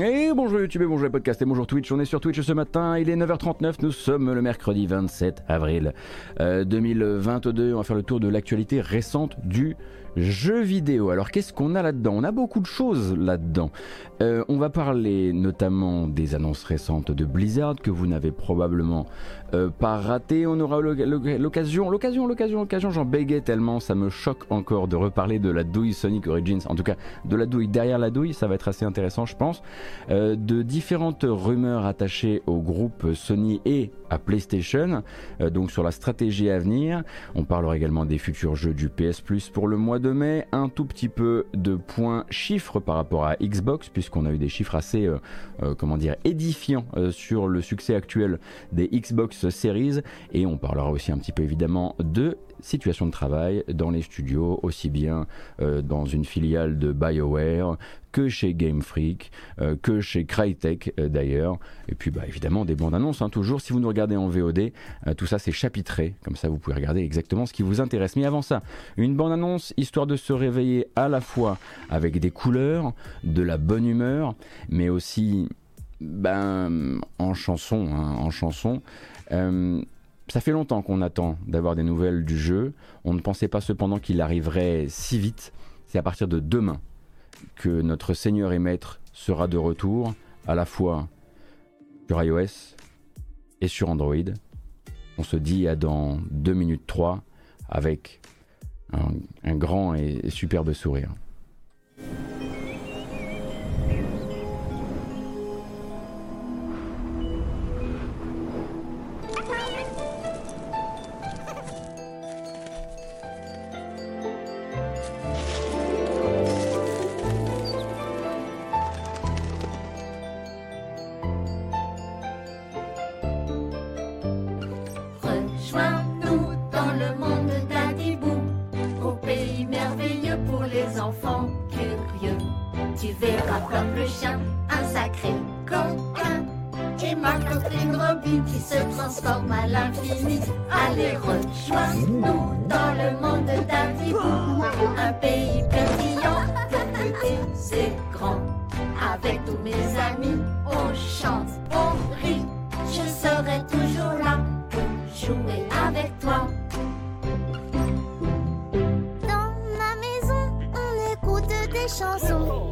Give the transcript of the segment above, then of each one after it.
Et bonjour YouTube et bonjour les podcasts et bonjour Twitch. On est sur Twitch ce matin, il est 9h39, nous sommes le mercredi 27 avril 2022. Euh, On va faire le tour de l'actualité récente du jeu vidéo. Alors qu'est-ce qu'on a là-dedans? On a beaucoup de choses là-dedans. Euh, on va parler notamment des annonces récentes de Blizzard que vous n'avez probablement euh, pas raté. On aura l'occasion, l'occasion, l'occasion, l'occasion. J'en bégais tellement, ça me choque encore de reparler de la douille Sonic Origins. En tout cas, de la douille derrière la douille, ça va être assez intéressant, je pense. Euh, de différentes rumeurs attachées au groupe Sony et à PlayStation, donc sur la stratégie à venir. On parlera également des futurs jeux du PS Plus pour le mois de Un tout petit peu de points chiffres par rapport à Xbox, puisqu'on a eu des chiffres assez, euh, euh, comment dire, édifiants euh, sur le succès actuel des Xbox Series. Et on parlera aussi un petit peu évidemment de situation de travail dans les studios, aussi bien dans une filiale de BioWare que chez Game Freak, que chez Crytek d'ailleurs. Et puis bah, évidemment des bandes annonces, hein, toujours. Si vous nous regardez en VOD, tout ça c'est chapitré, comme ça vous pouvez regarder exactement ce qui vous intéresse. Mais avant ça, une bande annonce histoire de se réveiller à la fois avec des couleurs, de la bonne humeur, mais aussi ben, en chanson. Hein, en chanson. Euh, ça fait longtemps qu'on attend d'avoir des nouvelles du jeu. On ne pensait pas cependant qu'il arriverait si vite. C'est à partir de demain que notre Seigneur et Maître sera de retour, à la fois sur iOS et sur Android. On se dit à dans 2 minutes 3 avec un, un grand et superbe sourire. Comme le chien, un sacré coquin. Et ma copine Robin qui se transforme à l'infini. Allez, rejoins-nous dans le monde d'Adibou, un pays pétillant, petits et grands. Avec tous mes amis, on chante, on rit. Je serai toujours là pour jouer avec toi. Dans ma maison, on écoute des chansons.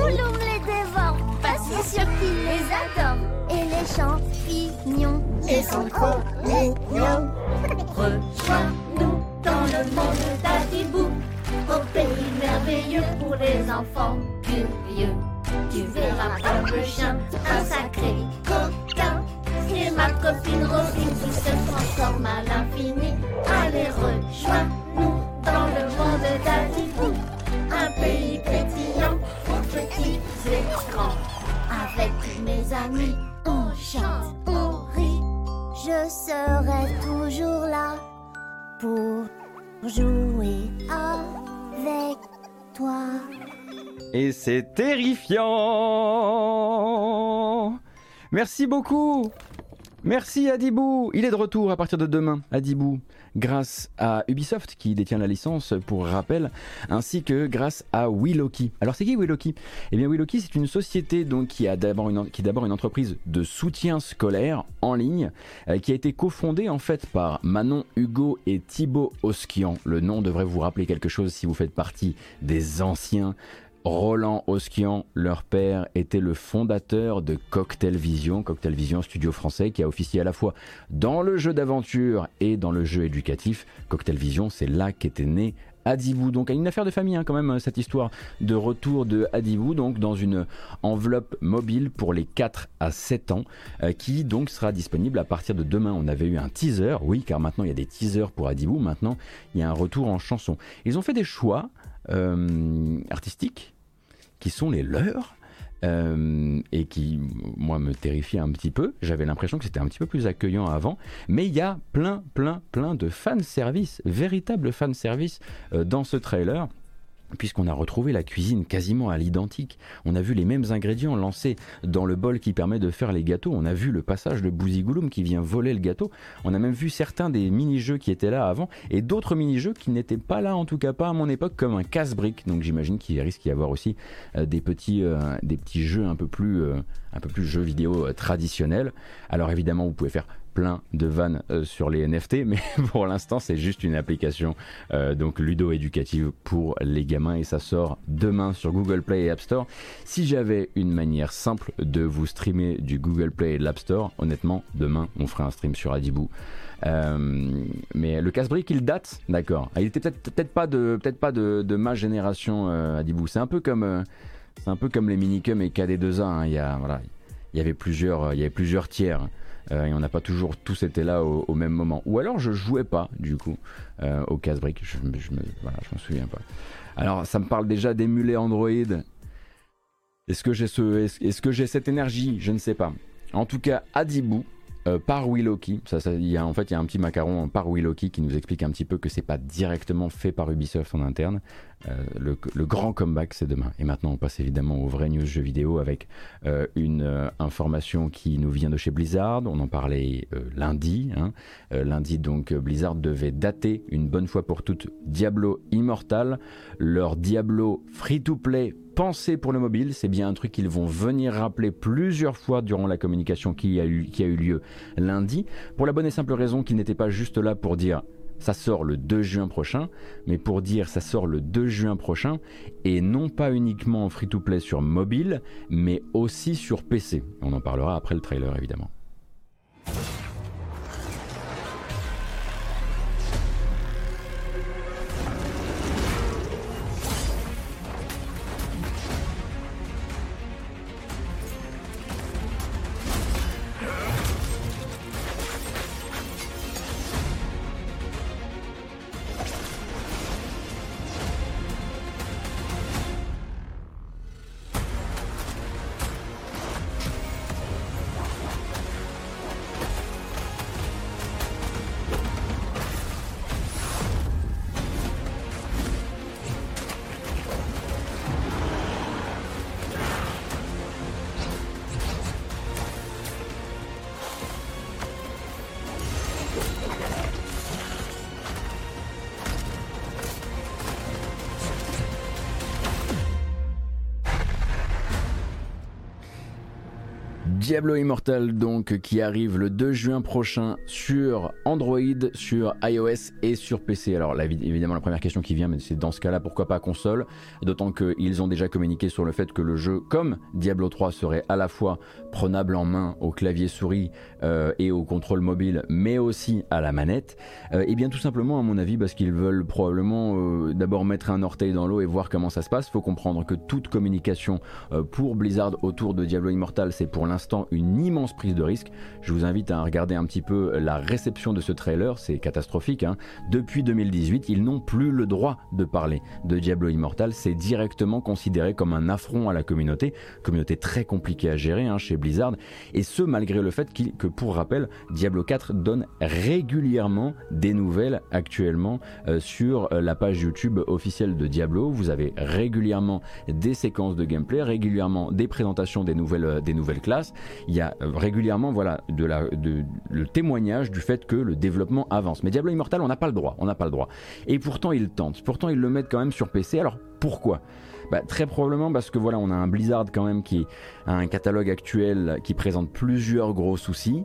Vos igouloums les dévorent, parce que sûr les adorent. Et les champignons, Ils sont trop mignons. Rejoins-nous dans le monde d'Adibou, au pays merveilleux pour les enfants curieux. Tu verras comme le chien, un sacré coquin. Et ma copine Robin qui se transforme à l'infini. Allez, rejoins-nous dans le monde d'Adibou, un pays on chante, on rit. je serai toujours là pour jouer avec toi. Et c'est terrifiant Merci beaucoup Merci Adibou Il est de retour à partir de demain, Adibou, grâce à Ubisoft qui détient la licence pour rappel, ainsi que grâce à Willoki. Alors c'est qui Willoki? Eh bien Willoki c'est une société donc qui, a d'abord une, qui d'abord une entreprise de soutien scolaire en ligne, euh, qui a été cofondée en fait par Manon Hugo et Thibaut Oskian. Le nom devrait vous rappeler quelque chose si vous faites partie des anciens Roland Oskian, leur père, était le fondateur de Cocktail Vision, Cocktail Vision, studio français qui a officié à la fois dans le jeu d'aventure et dans le jeu éducatif. Cocktail Vision, c'est là qu'était né Adibou. Donc une affaire de famille hein, quand même cette histoire de retour de Adibou donc dans une enveloppe mobile pour les 4 à 7 ans euh, qui donc sera disponible à partir de demain. On avait eu un teaser, oui car maintenant il y a des teasers pour Adibou, maintenant il y a un retour en chanson. Ils ont fait des choix artistiques qui sont les leurs. euh, et qui, moi, me terrifiait un petit peu. J'avais l'impression que c'était un petit peu plus accueillant avant. Mais il y a plein, plein, plein de fanservice, véritable fanservice euh, dans ce trailer. Puisqu'on a retrouvé la cuisine quasiment à l'identique. On a vu les mêmes ingrédients lancés dans le bol qui permet de faire les gâteaux. On a vu le passage de Bouzigouloum qui vient voler le gâteau. On a même vu certains des mini-jeux qui étaient là avant et d'autres mini-jeux qui n'étaient pas là, en tout cas pas à mon époque, comme un casse-brique. Donc j'imagine qu'il risque d'y avoir aussi euh, des, petits, euh, des petits jeux un peu plus, euh, un peu plus jeux vidéo traditionnels. Alors évidemment, vous pouvez faire plein de vannes euh, sur les NFT, mais pour l'instant c'est juste une application euh, donc ludo-éducative pour les gamins et ça sort demain sur Google Play et App Store. Si j'avais une manière simple de vous streamer du Google Play et de l'App Store, honnêtement, demain on ferait un stream sur Adibou. Euh, mais le casse-brique, il date, d'accord. Ah, il était peut-être peut pas de peut-être pas de, ma génération Adibou. C'est un peu comme c'est un peu comme les minicums et KD2A. Hein. Il y a voilà, il y avait plusieurs il y avait plusieurs tiers. Euh, et on n'a pas toujours tous été là au, même moment. Ou alors je jouais pas, du coup, euh, au casse-brique. Je, me, je me souviens pas. Alors, ça me parle déjà d'émuler Android. Est-ce que j'ai ce, est-ce cette énergie? Je ne sais pas. En tout cas, Adibou, euh, par Willoki. Ça, ça, en fait, il y a un petit macaron par Willoki qui nous explique un petit peu que c'est pas directement fait par Ubisoft en interne. Euh, le, grand comeback, c'est demain. Et maintenant, on passe évidemment au vrai news jeu vidéo avec euh, une information qui nous vient de chez Blizzard. On en parlait lundi. Hein. lundi, donc, Blizzard devait dater une bonne fois pour toutes Diablo Immortal, leur Diablo free-to-play pensé pour le mobile. C'est bien un truc qu'ils vont venir rappeler plusieurs fois durant la communication qui a eu, qui a eu lieu lundi, pour la bonne et simple raison qu'ils n'étaient pas juste là pour dire ça sort le 2 juin prochain, mais pour dire ça sort le 2 juin prochain, et non pas uniquement en free-to-play sur mobile, mais aussi sur PC. On en parlera après le trailer évidemment. Diablo Immortal donc qui arrive le 2 juin prochain sur Android, sur iOS et sur PC. Alors évidemment la première question qui vient, mais c'est dans ce cas-là pourquoi pas console? D'autant qu'ils ont déjà communiqué sur le fait que le jeu, comme Diablo 3, serait à la fois prenable en main au clavier souris euh, et au contrôle mobile, mais aussi à la manette. et euh, eh bien tout simplement à mon avis parce qu'ils veulent probablement euh, d'abord mettre un orteil dans l'eau et voir comment ça se passe. Faut comprendre que toute communication pour Blizzard autour de Diablo Immortal, c'est pour l'instant une immense prise de risque. Je vous invite à regarder un petit peu la réception de ce trailer, c'est catastrophique. Hein. Depuis 2018, ils n'ont plus le droit de parler de Diablo Immortal, c'est directement considéré comme un affront à la communauté, communauté très compliquée à gérer hein, chez Blizzard, et ce malgré le fait que pour rappel, Diablo 4 donne régulièrement des nouvelles actuellement euh, sur euh, la page YouTube officielle de Diablo. Vous avez régulièrement des séquences de gameplay, régulièrement des présentations des nouvelles, euh, des nouvelles classes, il y a euh, régulièrement voilà, le témoignage du fait que le développement avance. Mais Diablo Immortal, on n'a pas le droit, on n'a pas le droit. Et pourtant, ils tentent, pourtant, ils le mettent quand même sur PC. Alors, pourquoi? Bah, très probablement parce que voilà, on a un Blizzard quand même qui a un catalogue actuel qui présente plusieurs gros soucis.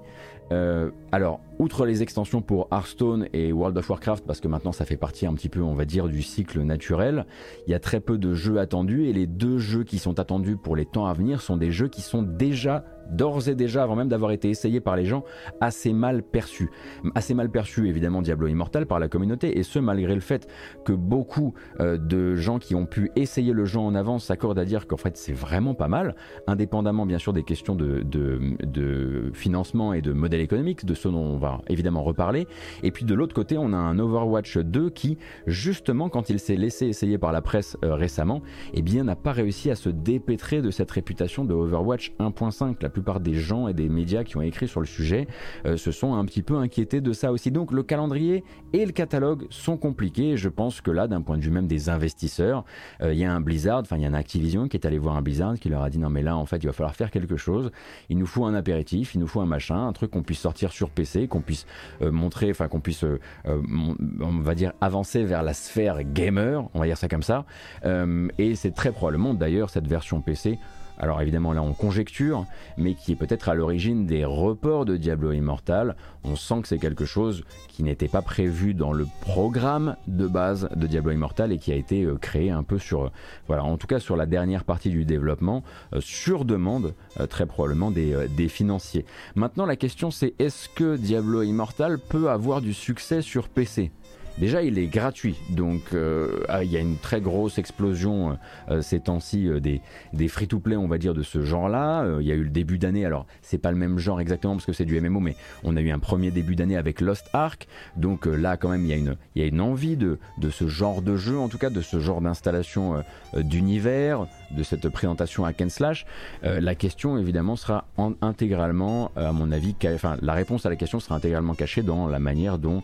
Euh, alors, outre les extensions pour Hearthstone et World of Warcraft, parce que maintenant ça fait partie un petit peu, on va dire, du cycle naturel, il y a très peu de jeux attendus et les deux jeux qui sont attendus pour les temps à venir sont des jeux qui sont déjà d'ores et déjà, avant même d'avoir été essayés par les gens, assez mal perçus. Assez mal perçus, évidemment, Diablo Immortal par la communauté, et ce, malgré le fait que beaucoup euh, de gens qui ont pu essayer le jeu en avance s'accordent à dire qu'en fait c'est vraiment pas mal, indépendamment bien sûr des questions de financement et de modèle économique, de ce dont on va évidemment reparler. Et puis de l'autre côté, on a un Overwatch 2 qui, justement, quand il s'est laissé essayer par la presse euh, récemment, eh bien n'a pas réussi à se dépêtrer de cette réputation de Overwatch 1.5. Plupart des gens et des médias qui ont écrit sur le sujet se sont un petit peu inquiétés de ça aussi. Donc le calendrier et le catalogue sont compliqués. je pense que là, d'un point de vue même des investisseurs, il y a un Blizzard, enfin il y a un Activision qui est allé voir un Blizzard qui leur a dit non mais là en fait il va falloir faire quelque chose. Il nous faut un apéritif, il nous faut un machin, un truc qu'on puisse sortir sur PC, qu'on puisse montrer, enfin qu'on puisse, on va dire, avancer vers la sphère gamer, on va dire ça comme ça. Euh, et c'est très probablement d'ailleurs cette version PC alors évidemment là on conjecture, mais qui est peut-être à l'origine des reports de Diablo Immortal. On sent que c'est quelque chose qui n'était pas prévu dans le programme de base de Diablo Immortal et qui a été euh, créé un peu sur, voilà, en tout cas sur la dernière partie du développement, euh, sur demande très probablement des, des financiers. Maintenant la question c'est est-ce que Diablo Immortal peut avoir du succès sur PC Déjà, il est gratuit, donc euh, ah, il y a une très grosse explosion euh, euh, ces temps-ci des, des free-to-play, on va dire, de ce genre-là. il y a eu le début d'année, alors c'est pas le même genre exactement parce que c'est du MMO, mais on a eu un premier début d'année avec Lost Ark. Donc là, quand même, il y a une, il y a une envie de, de ce genre de jeu, en tout cas de ce genre d'installation d'univers, de cette présentation à Ken Slash. la question, évidemment, sera intégralement, à mon avis, enfin, la réponse à la question sera intégralement cachée dans la manière dont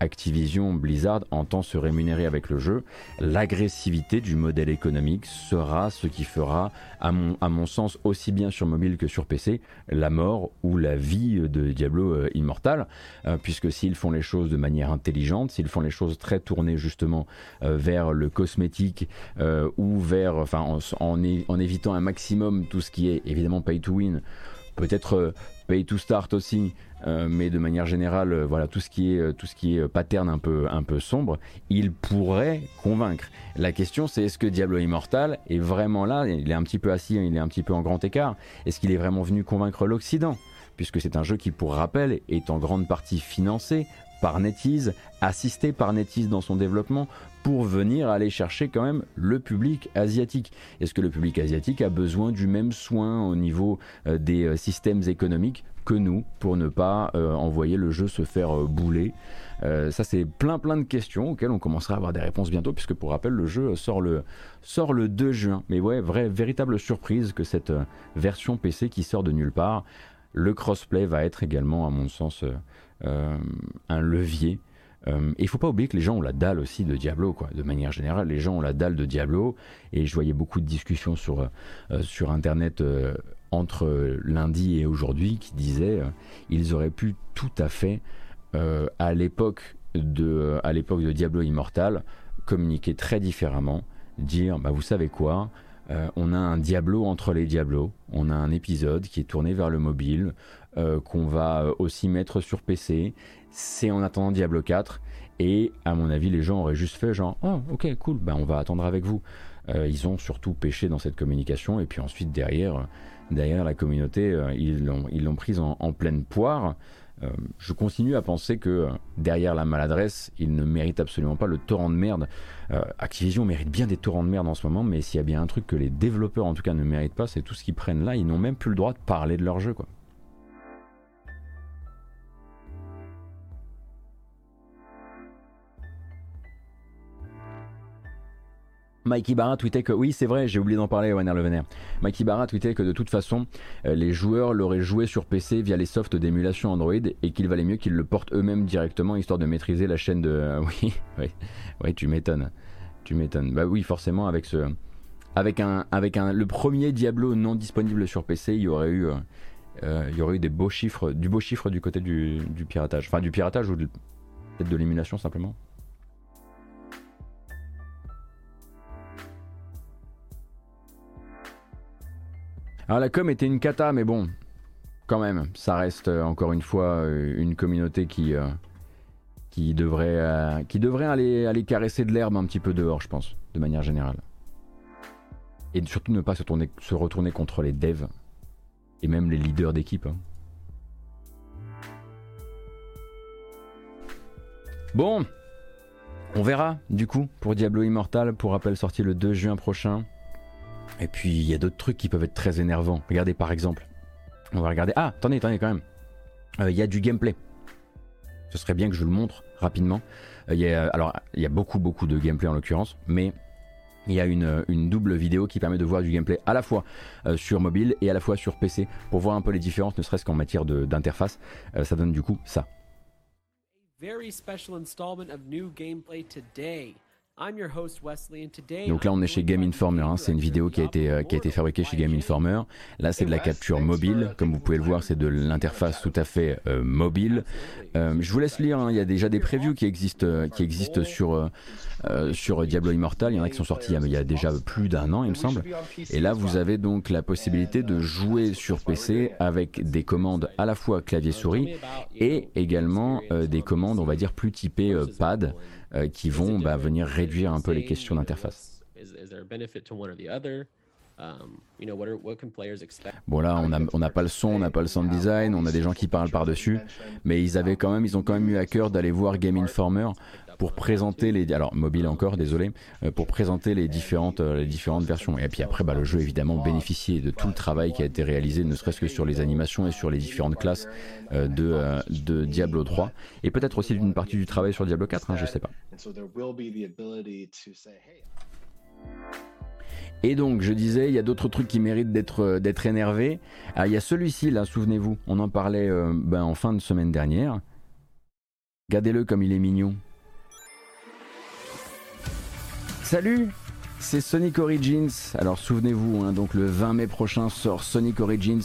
Activision Blizzard entend se rémunérer avec le jeu, l'agressivité du modèle économique sera ce qui fera, à mon, à mon sens, aussi bien sur mobile que sur PC, la mort ou la vie de Diablo euh, Immortal, euh, puisque s'ils font les choses de manière intelligente, s'ils font les choses très tournées justement euh, vers le cosmétique ou vers, enfin, en, en évitant un maximum tout ce qui est évidemment pay to win, peut-être pay to start aussi, euh, mais de manière générale, euh, voilà, tout ce qui est, euh, tout ce qui est pattern un peu, un peu sombre, il pourrait convaincre. La question, c'est est-ce que Diablo Immortal est vraiment là? Il est un petit peu assis, il est un petit peu en grand écart. Est-ce qu'il est vraiment venu convaincre l'Occident? Puisque c'est un jeu qui, pour rappel, est en grande partie financé par NetEase, assisté par NetEase dans son développement, pour venir aller chercher quand même le public asiatique. Est-ce que le public asiatique a besoin du même soin au niveau des systèmes économiques que nous pour ne pas euh, envoyer le jeu se faire euh, bouler? Euh, ça, c'est plein plein de questions auxquelles on commencera à avoir des réponses bientôt, puisque pour rappel, le jeu sort le, sort le 2 juin. Mais ouais, vraie, véritable surprise que cette version PC qui sort de nulle part. Le crossplay va être également, à mon sens, un levier. Et il faut pas oublier que les gens ont la dalle aussi de Diablo, quoi. De manière générale, les gens ont la dalle de Diablo. Et je voyais beaucoup de discussions sur, sur Internet entre lundi et aujourd'hui qui disait euh, ils auraient pu tout à fait euh, à l'époque de de Diablo Immortal communiquer très différemment dire bah vous savez quoi euh, on a un Diablo entre les Diablos on a un épisode qui est tourné vers le mobile qu'on va aussi mettre sur PC c'est en attendant Diablo 4 et à mon avis les gens auraient juste fait genre oh ok cool bah on va attendre avec vous ils ont surtout pêché dans cette communication et puis ensuite derrière derrière la communauté, euh, ils l'ont prise en, pleine poire. Euh, je continue à penser que euh, derrière la maladresse, ils ne méritent absolument pas le torrent de merde. Activision mérite bien des torrents de merde en ce moment, mais s'il y a bien un truc que les développeurs en tout cas ne méritent pas, c'est tout ce qu'ils prennent là. Ils n'ont même plus le droit de parler de leur jeu, quoi. Mikey Barra tweetait que oui c'est vrai j'ai oublié d'en parler Warner Le Vénère. Mikey Barra tweetait que de toute façon euh, les joueurs l'auraient joué sur PC via les softs d'émulation Android et qu'il valait mieux qu'ils le portent eux-mêmes directement histoire de maîtriser la chaîne de oui oui oui tu m'étonnes tu m'étonnes bah oui forcément avec ce avec un avec un le premier Diablo non disponible sur PC il y aurait eu euh, il y aurait eu des beaux chiffres du beau chiffre du côté du, du piratage enfin du piratage ou peut-être de l'émulation simplement. Alors la com était une cata, mais bon, quand même, ça reste euh, encore une fois euh, une communauté qui, euh, devrait, aller, caresser de l'herbe un petit peu dehors, je pense, de manière générale. Et surtout ne pas se retourner contre les devs et même les leaders d'équipe. Hein. Bon, on verra du coup pour Diablo Immortal, pour rappel sorti le 2 juin prochain. Et puis il y a d'autres trucs qui peuvent être très énervants. Regardez par exemple. On va regarder. Ah, attendez, attendez quand même. Euh, il y a du gameplay. Ce serait bien que je le montre rapidement. Euh, alors, il y a beaucoup, beaucoup de gameplay en l'occurrence, mais il y a une, double vidéo qui permet de voir du gameplay à la fois euh, sur mobile et à la fois sur PC pour voir un peu les différences, ne serait-ce qu'en matière d'interface. Ça donne du coup ça. Very special installment of new gameplay today. Donc là, on est chez Game Informer. Hein. C'est une vidéo qui a été euh, qui a été fabriquée chez Game Informer. Là, c'est de la capture mobile. Comme vous pouvez le voir, c'est de l'interface tout à fait euh, mobile. Euh, je vous laisse lire. Hein. Il y a déjà des previews qui existent qui existent sur sur Diablo Immortal. Il y en a qui sont sortis il y a, déjà plus d'un an, il me semble. Et là, vous avez donc la possibilité de jouer sur PC avec des commandes à la fois clavier souris et également des commandes, on va dire plus typées pad. Euh, qui vont bah, venir réduire un peu les questions d'interface. Bon là, on n'a on pas le son, on n'a pas le sound design, on a des gens qui parlent par-dessus, mais ils avaient quand même, ils ont quand même eu à cœur d'aller voir Game Informer pour présenter les alors mobile encore désolé euh, pour présenter les différentes euh, les différentes versions et puis après bah, le jeu évidemment bénéficiait de tout le travail qui a été réalisé ne serait-ce que sur les animations et sur les différentes classes euh, de, de Diablo 3 et peut-être aussi d'une partie du travail sur Diablo 4 hein, je sais pas et donc, je disais, il y a d'autres trucs qui méritent d'être d'être énervés. Ah, il y a celui-ci, là, souvenez-vous, on en parlait ben, en fin de semaine dernière. Regardez-le comme il est mignon. Salut c'est Sonic Origins. Alors souvenez-vous, hein, le 20 mai prochain sort Sonic Origins,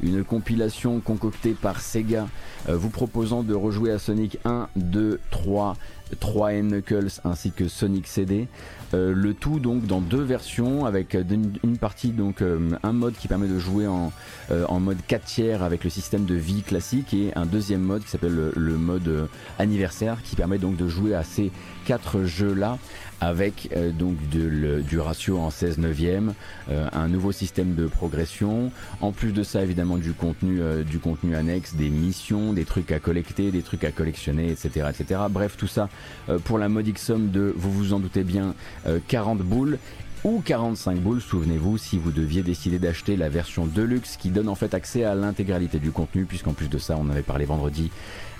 une compilation concoctée par Sega, euh, vous proposant de rejouer à Sonic 1, 2, 3, 3 Knuckles ainsi que Sonic CD. Euh, le tout donc dans deux versions avec une, partie donc euh, un mode qui permet de jouer en, en mode 4 tiers avec le système de vie classique et un deuxième mode qui s'appelle le, le, mode anniversaire qui permet donc de jouer à ces quatre jeux là avec euh, donc du ratio en 16 neuvième, euh, un nouveau système de progression, en plus de ça évidemment du contenu, euh, du contenu annexe, des missions, des trucs à collecter, des trucs à collectionner, etc. etc. Bref, tout ça pour la modique somme de, vous vous en doutez bien, 40 boules ou 45 boules, souvenez-vous, si vous deviez décider d'acheter la version Deluxe qui donne en fait accès à l'intégralité du contenu, puisqu'en plus de ça, on avait parlé vendredi,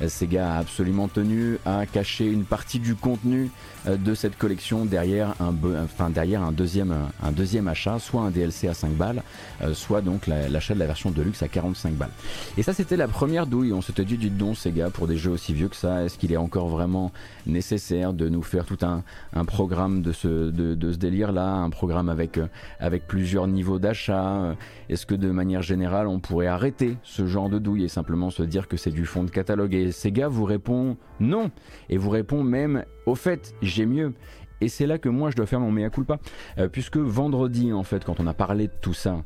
Sega a absolument tenu à cacher une partie du contenu euh, de cette collection derrière un, enfin, derrière un, deuxième, un deuxième achat, soit un DLC à 5 balles, euh, soit donc l'achat de la version Deluxe à 45 balles. Et ça, c'était la première douille. On s'était dit, du don, Sega, pour des jeux aussi vieux que ça, est-ce qu'il est encore vraiment nécessaire de nous faire tout un, un programme de ce, de, de ce délire-là, un programme avec, euh, avec plusieurs niveaux d'achat Est-ce que de manière générale, on pourrait arrêter ce genre de douille et simplement se dire que c'est du fond de catalogue et Sega vous répond non. Et vous répond même, au fait, j'ai mieux. Et c'est là que moi je dois faire mon mea culpa. Euh, puisque vendredi, en fait, quand on a parlé de tout ça,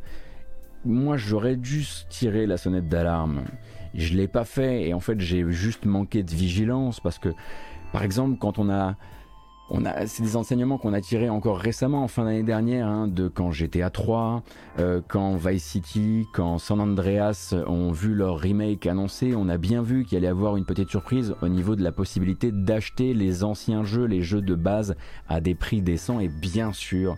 moi j'aurais dû tirer la sonnette d'alarme. Je l'ai pas fait et en fait j'ai juste manqué de vigilance parce que, par exemple, quand on a c'est des enseignements qu'on a tirés encore récemment, en fin d'année dernière, hein, de quand à 3, euh, quand Vice City, quand San Andreas ont vu leur remake annoncé, on a bien vu qu'il allait y avoir une petite surprise au niveau de la possibilité d'acheter les anciens jeux, les jeux de base à des prix décents. Et bien sûr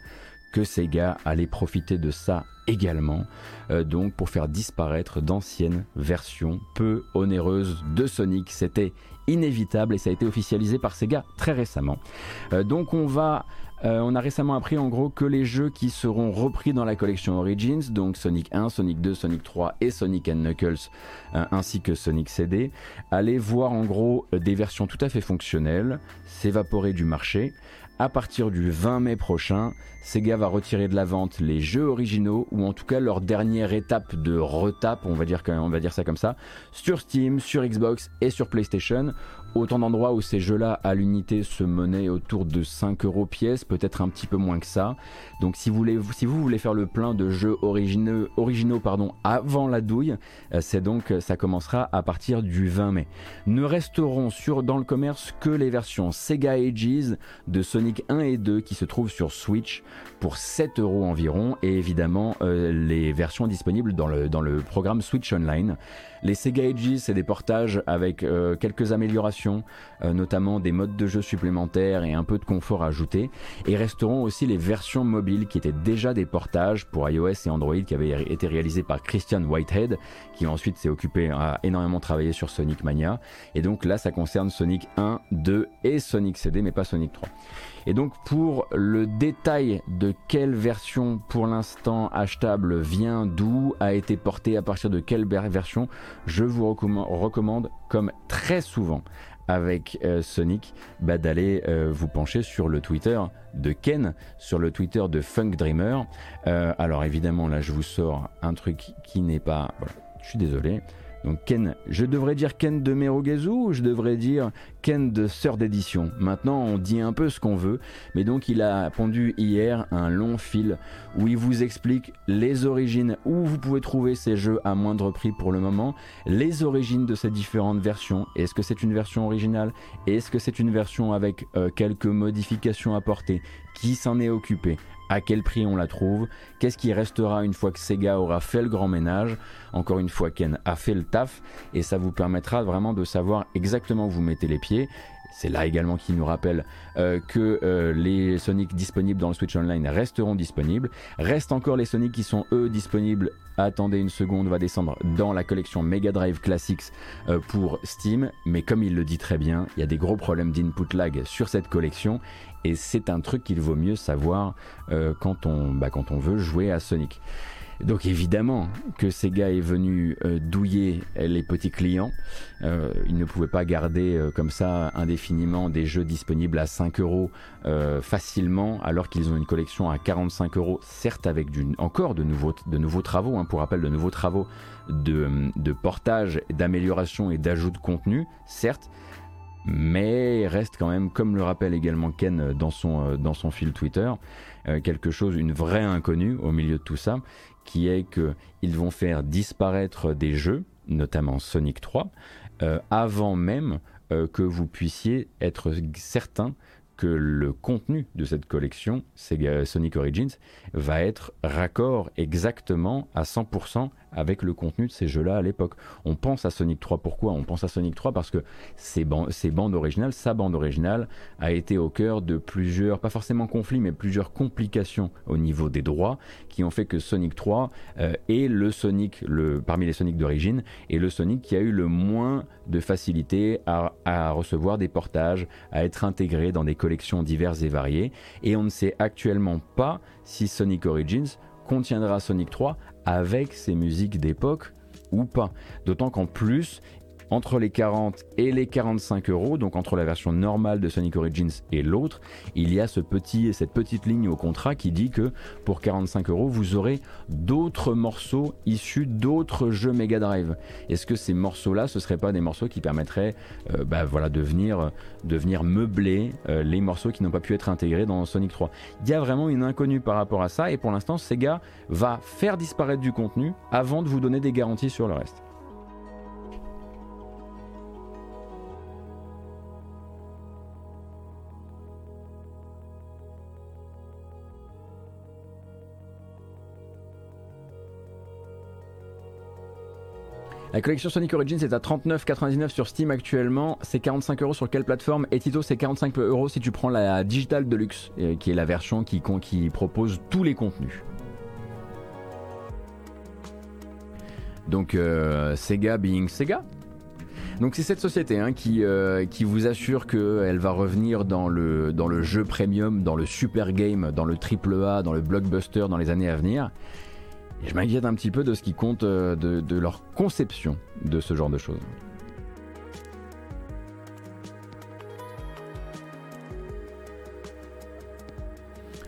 que Sega allait profiter de ça également, euh, donc pour faire disparaître d'anciennes versions peu onéreuses de Sonic. C'était inévitable et ça a été officialisé par Sega très récemment. Euh, donc on va euh, on a récemment appris en gros que les jeux qui seront repris dans la collection Origins, donc Sonic 1, Sonic 2, Sonic 3 et Sonic Knuckles, ainsi que Sonic CD, allaient voir en gros des versions tout à fait fonctionnelles s'évaporer du marché. À partir du 20 mai prochain, Sega va retirer de la vente les jeux originaux ou en tout cas leur dernière étape de retape, on va dire, va dire ça comme ça, sur Steam, sur Xbox et sur PlayStation autant d'endroits où ces jeux-là à l'unité se menaient autour de 5 euros pièce, peut-être un petit peu moins que ça. Donc si vous voulez, si vous voulez faire le plein de jeux originaux, originaux pardon, avant la douille, euh, c'est donc ça commencera à partir du 20 mai. Ne resteront sur, dans le commerce que les versions Sega Ages de Sonic 1 et 2 qui se trouvent sur Switch pour 7 euros environ et évidemment euh, les versions disponibles dans le, dans le programme Switch Online. Les Sega Ages, c'est des portages avec euh, quelques améliorations, euh, notamment des modes de jeu supplémentaires et un peu de confort ajouté. Et resteront aussi les versions mobiles qui étaient déjà des portages pour iOS et Android qui avaient été réalisés par Christian Whitehead, qui ensuite s'est occupé à énormément travailler sur Sonic Mania. Et donc là, ça concerne Sonic 1, 2 et Sonic CD, mais pas Sonic 3. Et donc pour le détail de quelle version pour l'instant achetable vient d'où, a été portée à partir de quelle version, je vous recommande comme très souvent avec euh, Sonic, bah, d'aller euh, vous pencher sur le Twitter de Ken, sur le Twitter de Funk Dreamer. Euh, alors évidemment là je vous sors un truc qui n'est pas... Je suis désolé. Donc Ken, je devrais dire Ken de Merogazu ou je devrais dire Ken de Sœur d'édition? Maintenant on dit un peu ce qu'on veut, mais donc il a pondu hier un long fil où il vous explique les origines, où vous pouvez trouver ces jeux à moindre prix pour le moment, les origines de ces différentes versions, est-ce que c'est une version originale, est-ce que c'est une version avec euh, quelques modifications apportées, qui s'en est occupé, à quel prix on la trouve, qu'est-ce qui restera une fois que Sega aura fait le grand ménage, encore une fois Ken a fait le taf, et ça vous permettra vraiment de savoir exactement où vous mettez les pieds. C'est là également qu'il nous rappelle euh, que euh, les Sonic disponibles dans le Switch Online resteront disponibles. Restent encore les Sonic qui sont eux disponibles. Attendez une seconde, on va descendre dans la collection Mega Drive Classics euh, pour Steam. Mais comme il le dit très bien, il y a des gros problèmes d'input lag sur cette collection et c'est un truc qu'il vaut mieux savoir quand, on, bah, quand on veut jouer à Sonic. Donc évidemment que Sega est venu euh, douiller les petits clients. Euh, ils ne pouvaient pas garder comme ça indéfiniment des jeux disponibles à 5 euros facilement alors qu'ils ont une collection à 45 euros, certes avec encore de nouveaux, de nouveaux travaux, hein, pour rappel de nouveaux travaux de, de portage, d'amélioration et d'ajout de contenu, certes, mais reste quand même, comme le rappelle également Ken dans son, euh, dans son fil Twitter, euh, quelque chose, une vraie inconnue au milieu de tout ça, qui est qu'ils vont faire disparaître des jeux, notamment Sonic 3, euh, avant même que vous puissiez être certain que le contenu de cette collection, Sonic Origins, va être raccord exactement à 100% avec le contenu de ces jeux-là à l'époque. On pense à Sonic 3, pourquoi On pense à Sonic 3 parce que ces, bandes originales, sa bande originale, a été au cœur de plusieurs, pas forcément conflits, mais plusieurs complications au niveau des droits qui ont fait que Sonic 3 euh, est le Sonic, parmi les Sonic d'origine, est le Sonic qui a eu le moins de facilité à, à recevoir des portages, à être intégré dans des collections diverses et variées. Et on ne sait actuellement pas si Sonic Origins contiendra Sonic 3 avec ses musiques d'époque ou pas. D'autant qu'en plus, entre les 40 et les 45 euros, donc entre la version normale de Sonic Origins et l'autre, il y a cette petite ligne au contrat qui dit que pour 45 euros, vous aurez d'autres morceaux issus d'autres jeux Mega Drive. Est-ce que ces morceaux-là, ce ne seraient pas des morceaux qui permettraient euh, bah, venir, de venir meubler euh, les morceaux qui n'ont pas pu être intégrés dans Sonic 3 Il y a vraiment une inconnue par rapport à ça, et pour l'instant, Sega va faire disparaître du contenu avant de vous donner des garanties sur le reste. La collection Sonic Origins est à 39,99 sur Steam actuellement. C'est 45 euros sur quelle plateforme? Et Tito, c'est 45 euros si tu prends la Digital Deluxe, euh, qui est la version qui, propose tous les contenus. Donc euh, Sega being Sega. Donc c'est cette société hein, qui, euh, qui vous assure qu'elle va revenir dans le, dans le jeu premium, dans le super game, dans le triple A, dans le blockbuster dans les années à venir je m'inquiète un petit peu de ce qui compte euh, de, leur conception de ce genre de choses.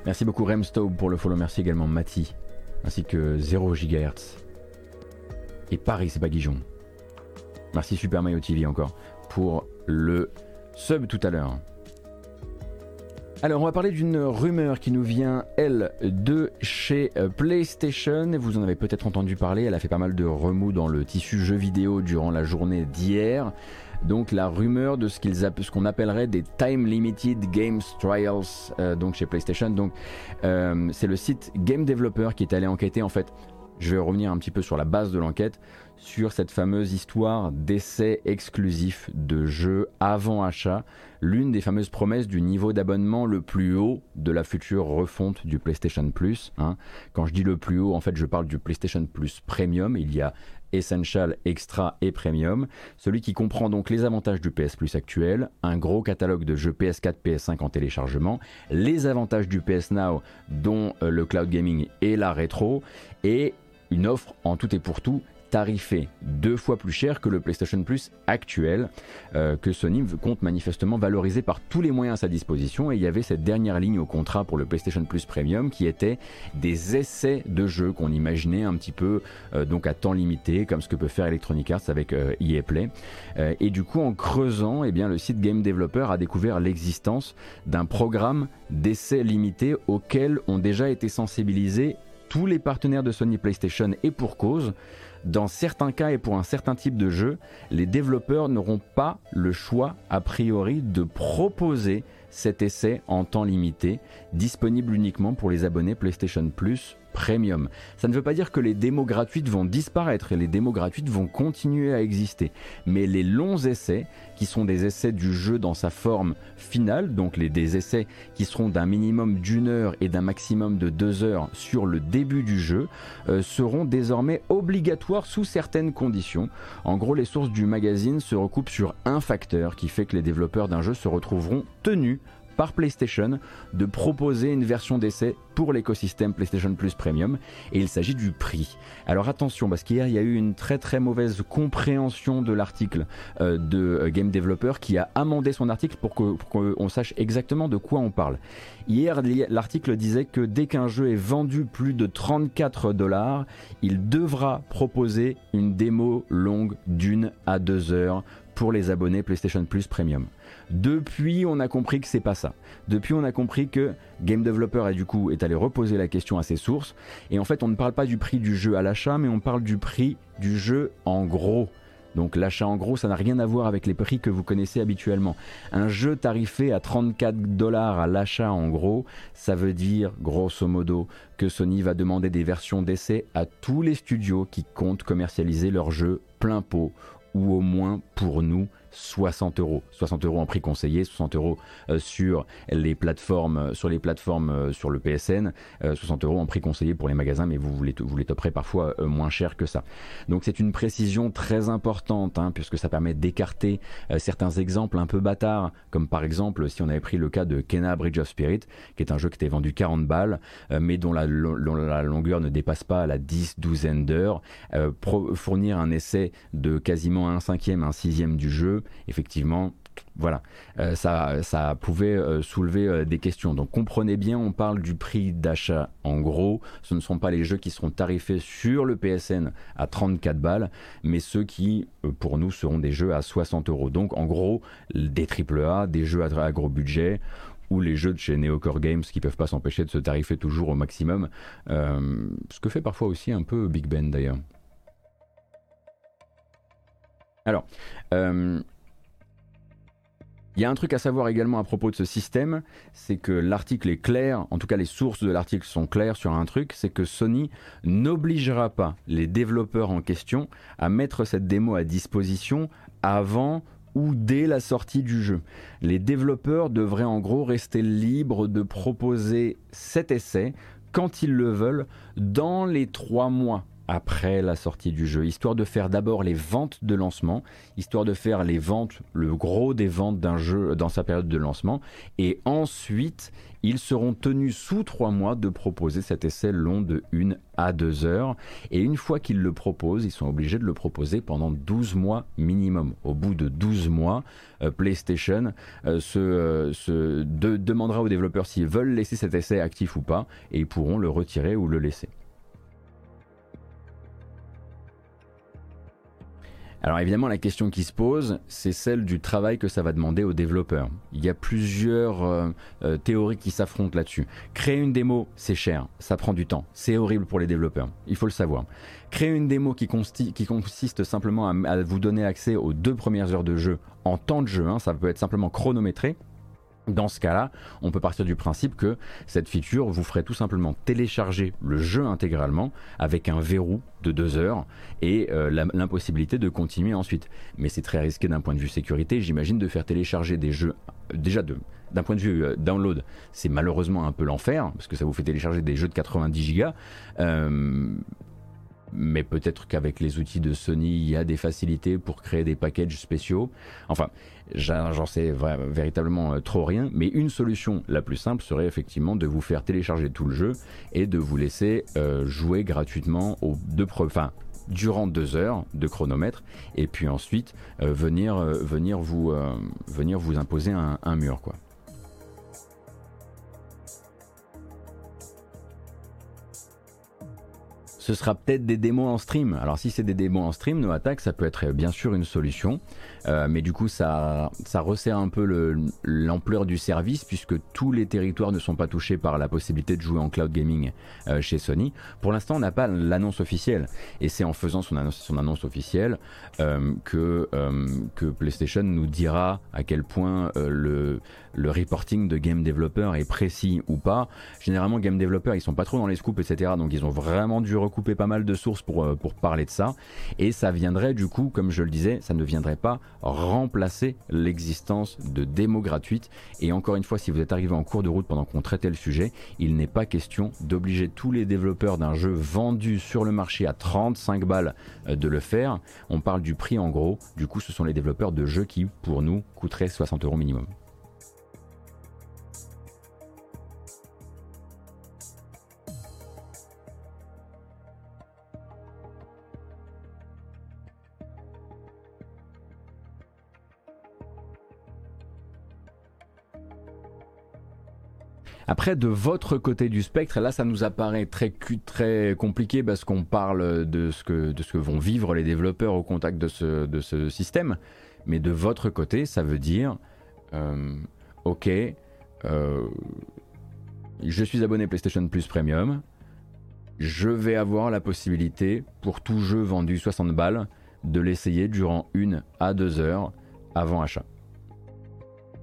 Merci beaucoup Remstow pour le follow, merci également Mati, ainsi que 0 GHz. Et Paris, c'est pas Guijon. Merci Super TV encore pour le sub tout à l'heure. Alors, on va parler d'une rumeur qui nous vient, elle, de chez euh, PlayStation. Vous en avez peut-être entendu parler, elle a fait pas mal de remous dans le tissu jeu vidéo durant la journée d'hier. Donc la rumeur de ce qu'on appellerait des time limited games trials euh, donc chez PlayStation. Donc euh, c'est le site Game Developer qui est allé enquêter en fait. Je vais revenir un petit peu sur la base de l'enquête sur cette fameuse histoire d'essai exclusif de jeux avant achat, l'une des fameuses promesses du niveau d'abonnement le plus haut de la future refonte du PlayStation Plus. Hein. Quand je dis le plus haut, en fait, je parle du PlayStation Plus Premium. Il y a Essential, Extra et Premium, celui qui comprend donc les avantages du PS Plus actuel, un gros catalogue de jeux PS4, PS5 en téléchargement, les avantages du PS Now dont euh, le cloud gaming et la rétro, et une offre en tout et pour tout tarifé deux fois plus cher que le PlayStation Plus actuel, euh, que Sony compte manifestement valoriser par tous les moyens à sa disposition. Et il y avait cette dernière ligne au contrat pour le PlayStation Plus Premium qui était des essais de jeux qu'on imaginait un petit peu euh, donc à temps limité, comme ce que peut faire Electronic Arts avec euh, EA Play. et du coup, en creusant, eh bien, le site Game Developer a découvert l'existence d'un programme d'essais limités auquel ont déjà été sensibilisés tous les partenaires de Sony PlayStation et pour cause. Dans certains cas et pour un certain type de jeu, les développeurs n'auront pas le choix a priori de proposer cet essai en temps limité, disponible uniquement pour les abonnés PlayStation Plus premium. Ça ne veut pas dire que les démos gratuites vont disparaître et les démos gratuites vont continuer à exister. Mais les longs essais, qui sont des essais du jeu dans sa forme finale, donc les, des essais qui seront d'un minimum d'une heure et d'un maximum de deux heures sur le début du jeu, euh, seront désormais obligatoires sous certaines conditions. En gros, les sources du magazine se recoupent sur un facteur qui fait que les développeurs d'un jeu se retrouveront tenus par PlayStation de proposer une version d'essai pour l'écosystème PlayStation Plus Premium et il s'agit du prix. Alors attention parce qu'hier il y a eu une très très mauvaise compréhension de l'article euh, de euh, Game Developer qui a amendé son article pour qu'on sache exactement de quoi on parle. Hier l'article disait que dès qu'un jeu est vendu plus de 34 dollars, il devra proposer une démo longue d'une à deux heures pour les abonnés PlayStation Plus Premium. Depuis, on a compris que c'est pas ça. Depuis, on a compris que Game Developer est du coup est allé reposer la question à ses sources. Et en fait, on ne parle pas du prix du jeu à l'achat, mais on parle du prix du jeu en gros. Donc l'achat en gros, ça n'a rien à voir avec les prix que vous connaissez habituellement. Un jeu tarifé à 34 dollars à l'achat en gros, ça veut dire grosso modo que Sony va demander des versions d'essai à tous les studios qui comptent commercialiser leurs jeux plein pot ou au moins pour nous 60 euros. 60 euros en prix conseillé, 60 euros euh, sur les plateformes, euh, sur les plateformes euh, sur le PSN, 60 euros en prix conseillé pour les magasins, mais vous, les, vous les toperez parfois moins cher que ça. Donc c'est une précision très importante, hein, puisque ça permet d'écarter certains exemples un peu bâtards, comme par exemple si on avait pris le cas de Kena Bridge of Spirit, qui est un jeu qui était vendu 40 balles, mais dont la, la, longueur ne dépasse pas la 10 douzaine d'heures, fournir un essai de quasiment un cinquième, un sixième du jeu, effectivement, voilà, euh, ça, pouvait euh, soulever euh, des questions. Donc comprenez bien, on parle du prix d'achat en gros. Ce ne sont pas les jeux qui seront tarifés sur le PSN à 34 balles, mais ceux qui, pour nous, seront des jeux à 60 euros. Donc en gros, des AAA, des jeux à, gros budget ou les jeux de chez Neocore Games qui peuvent pas s'empêcher de se tarifer toujours au maximum. ce que fait parfois aussi un peu Big Ben d'ailleurs. Alors, il y a un truc à savoir également à propos de ce système, c'est que l'article est clair, en tout cas les sources de l'article sont claires sur un truc, c'est que Sony n'obligera pas les développeurs en question à mettre cette démo à disposition avant ou dès la sortie du jeu. Les développeurs devraient en gros rester libres de proposer cet essai quand ils le veulent dans les trois mois après la sortie du jeu, histoire de faire d'abord les ventes de lancement, histoire de faire les ventes, le gros des ventes d'un jeu dans sa période de lancement, et ensuite ils seront tenus sous trois mois de proposer cet essai long de 1 à 2 heures, et une fois qu'ils le proposent, ils sont obligés de le proposer pendant 12 mois minimum. Au bout de 12 mois, euh, PlayStation euh, se, euh, se demandera aux développeurs s'ils veulent laisser cet essai actif ou pas, et ils pourront le retirer ou le laisser. Alors évidemment, la question qui se pose, c'est celle du travail que ça va demander aux développeurs. Il y a plusieurs euh, euh, théories qui s'affrontent là-dessus. Créer une démo, c'est cher, ça prend du temps, c'est horrible pour les développeurs, il faut le savoir. Créer une démo qui, consiste simplement à, vous donner accès aux deux premières heures de jeu en temps de jeu, hein, ça peut être simplement chronométré, Dans ce cas-là, on peut partir du principe que cette feature vous ferait tout simplement télécharger le jeu intégralement avec un verrou de deux heures et euh, l'impossibilité de continuer ensuite. Mais c'est très risqué d'un point de vue sécurité, j'imagine, de faire télécharger des jeux euh, déjà d'un point de vue euh, download, c'est malheureusement un peu l'enfer, parce que ça vous fait télécharger des jeux de 90 gigas mais peut-être qu'avec les outils de Sony, il y a des facilités pour créer des packages spéciaux. Enfin, j'en sais véritablement euh, trop rien, mais une solution la plus simple serait effectivement de vous faire télécharger tout le jeu et de vous laisser euh, jouer gratuitement deux durant deux heures de chronomètre, et puis ensuite euh, venir, venir, vous, venir vous imposer un, un mur. quoi. Ce sera peut-être des démos en stream. Alors si c'est des démos en stream, nos attaques, ça peut être bien sûr une solution. Euh, mais du coup, ça, ça resserre un peu l'ampleur du service puisque tous les territoires ne sont pas touchés par la possibilité de jouer en cloud gaming euh, chez Sony. Pour l'instant, on n'a pas l'annonce officielle. Et c'est en faisant son annonce, officielle euh, que, que PlayStation nous dira à quel point le, le reporting de game developer est précis ou pas. Généralement, game developer, ils sont pas trop dans les scoops, etc. Donc ils ont vraiment dû recouper pas mal de sources pour, pour parler de ça. Et ça viendrait du coup, comme je le disais, ça ne viendrait pas remplacer l'existence de démos gratuites. Et encore une fois, si vous êtes arrivé en cours de route pendant qu'on traitait le sujet, il n'est pas question d'obliger tous les développeurs d'un jeu vendu sur le marché à 35 balles euh, de le faire. On parle du prix en gros. Du coup, ce sont les développeurs de jeux qui, pour nous, coûteraient 60 euros minimum. Après, de votre côté du spectre, là, ça nous apparaît très, très compliqué parce qu'on parle de ce, que, vont vivre les développeurs au contact de ce, de ce système. Mais de votre côté, ça veut dire, euh, ok, euh, je suis abonné PlayStation Plus Premium, je vais avoir la possibilité, pour tout jeu vendu 60 balles, de l'essayer durant une à deux heures avant achat.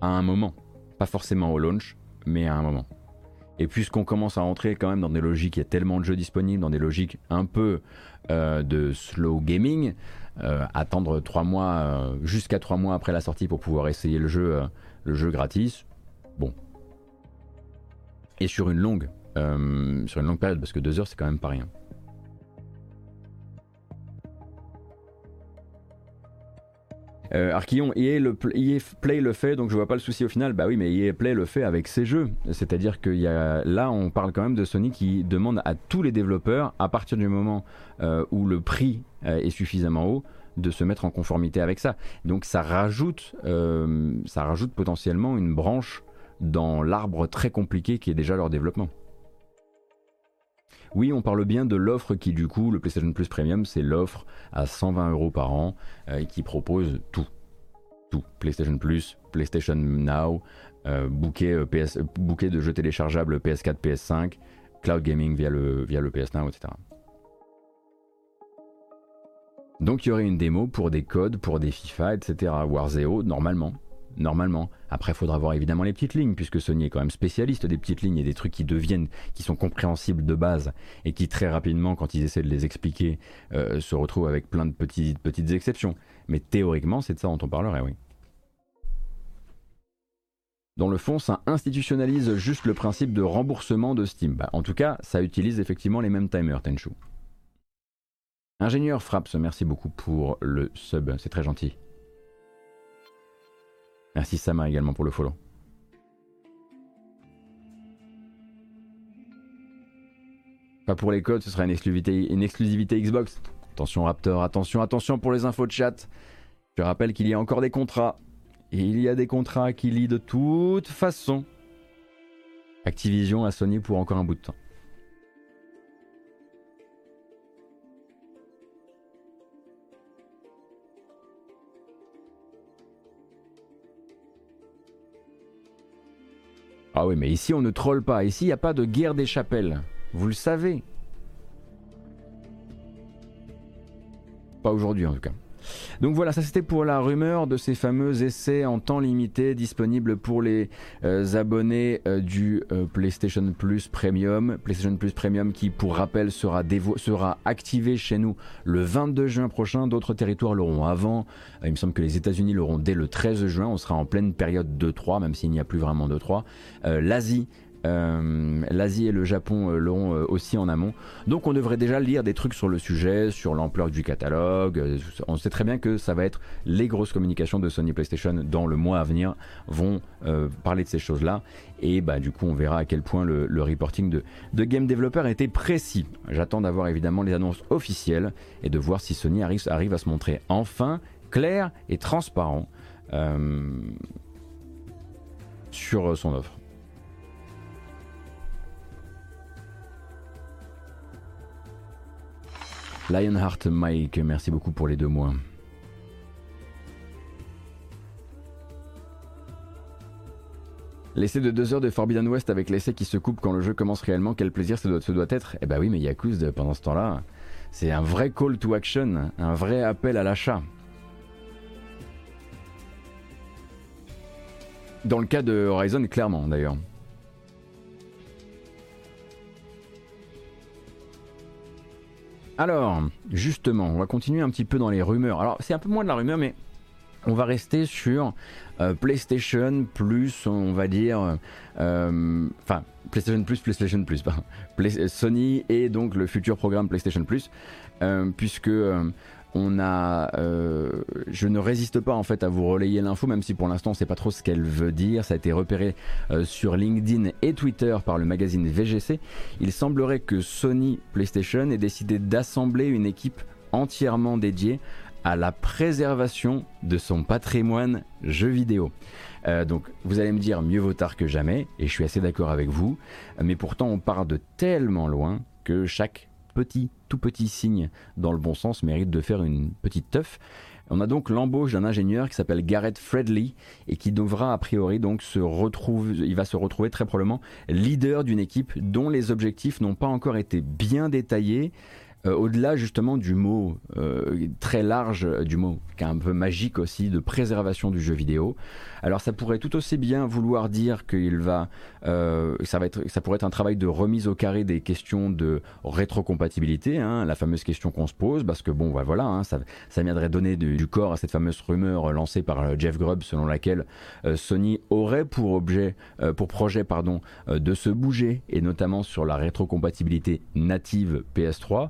À un moment. Pas forcément au launch, mais à un moment. Et puisqu'on commence à rentrer quand même dans des logiques, il y a tellement de jeux disponibles, dans des logiques un peu euh, de slow gaming, euh, attendre trois mois, euh, jusqu'à trois mois après la sortie pour pouvoir essayer le jeu, le jeu gratis, bon. Et sur une longue, sur une longue période, parce que deux heures c'est quand même pas rien. Euh, Archillon, EA, le, Play le fait, donc je vois pas le souci au final. Bah oui, mais EA Play le fait avec ses jeux. C'est-à-dire que y a, là, on parle quand même de Sony qui demande à tous les développeurs, à partir du moment euh, où le prix euh, est suffisamment haut, de se mettre en conformité avec ça. Donc ça rajoute, euh, ça rajoute potentiellement une branche dans l'arbre très compliqué qui est déjà leur développement. Oui, on parle bien de l'offre qui, du coup, le PlayStation Plus Premium, c'est l'offre à 120 euros par an euh, qui propose tout. Tout. PlayStation Plus, PlayStation Now, euh, bouquet, euh, bouquet de jeux téléchargeables PS4, PS5, cloud gaming via le, via le PS Now, etc. Donc il y aurait une démo pour des codes, pour des FIFA, etc. Warzeo, normalement normalement. Après, il faudra voir évidemment les petites lignes, puisque Sony est quand même spécialiste des petites lignes et des trucs qui deviennent, qui sont compréhensibles de base et qui très rapidement, quand ils essaient de les expliquer, euh, se retrouvent avec plein de petites, petites exceptions. Mais théoriquement, c'est de ça dont on parlerait, oui. Dans le fond, ça institutionnalise juste le principe de remboursement de Steam. Bah, en tout cas, ça utilise effectivement les mêmes timers, Tenchu. Ingénieur Fraps, merci beaucoup pour le sub, c'est très gentil. Merci Sama également pour le follow. Pas pour les codes, ce sera une exclusivité, Xbox. Attention Raptor, attention, attention pour les infos de chat. Je rappelle qu'il y a encore des contrats. Et il y a des contrats qui lient de toute façon Activision à Sony pour encore un bout de temps. Ah oui, mais ici on ne troll pas. Ici il n'y a pas de guerre des chapelles. Vous le savez. Pas aujourd'hui en tout cas. Donc voilà, ça c'était pour la rumeur de ces fameux essais en temps limité disponibles pour les euh, abonnés euh, du euh, PlayStation Plus Premium. PlayStation Plus Premium qui, pour rappel, sera, sera activé chez nous le 22 juin prochain. D'autres territoires l'auront avant. il me semble que les États-Unis l'auront dès le 13 juin. On sera en pleine période de 3, même s'il n'y a plus vraiment de 3. L'Asie L'Asie et le Japon euh, l'ont euh, aussi en amont. Donc on devrait déjà lire des trucs sur le sujet, sur l'ampleur du catalogue. On sait très bien que ça va être les grosses communications de Sony PlayStation dans le mois à venir vont parler de ces choses-là. Et bah, du coup, on verra à quel point le, reporting de, Game Developer était précis. J'attends d'avoir évidemment les annonces officielles et de voir si Sony arrive à se montrer enfin clair et transparent sur son offre. Lionheart Mike, merci beaucoup pour les deux mois. L'essai de deux heures de Forbidden West avec l'essai qui se coupe quand le jeu commence réellement, quel plaisir ce doit, être Eh bah oui, mais Yakuza, pendant ce temps-là, c'est un vrai call to action, un vrai appel à l'achat. Dans le cas de Horizon, clairement d'ailleurs. Alors, justement, on va continuer un petit peu dans les rumeurs. Alors, c'est un peu moins de la rumeur, mais on va rester sur euh, PlayStation plus, on va dire, euh, enfin, PlayStation plus, PlayStation plus, pardon, Sony et donc le futur programme PlayStation plus, euh, puisque on a, euh, je ne résiste pas en fait à vous relayer l'info, même si pour l'instant on ne sait pas trop ce qu'elle veut dire. Ça a été repéré euh, sur LinkedIn et Twitter par le magazine VGC. Il semblerait que Sony PlayStation ait décidé d'assembler une équipe entièrement dédiée à la préservation de son patrimoine jeu vidéo. Euh, donc vous allez me dire mieux vaut tard que jamais, et je suis assez d'accord avec vous, mais pourtant on part de tellement loin que chaque petit, petit signe dans le bon sens mérite de faire une petite teuf. On a donc l'embauche d'un ingénieur qui s'appelle Garrett Fredley et qui devra a priori donc il va se retrouver très probablement leader d'une équipe dont les objectifs n'ont pas encore été bien détaillés. Euh, au-delà justement du mot euh, très large, du mot qui est un peu magique aussi de préservation du jeu vidéo. Alors ça pourrait tout aussi bien vouloir dire qu'il va, euh, ça pourrait être un travail de remise au carré des questions de rétrocompatibilité, hein, la fameuse question qu'on se pose, parce que bon, bah, voilà, hein, ça, viendrait donner du, corps à cette fameuse rumeur lancée par euh, Jeff Grubb, selon laquelle euh, Sony aurait pour objet, pour projet, pardon, de se bouger, et notamment sur la rétrocompatibilité native PS3.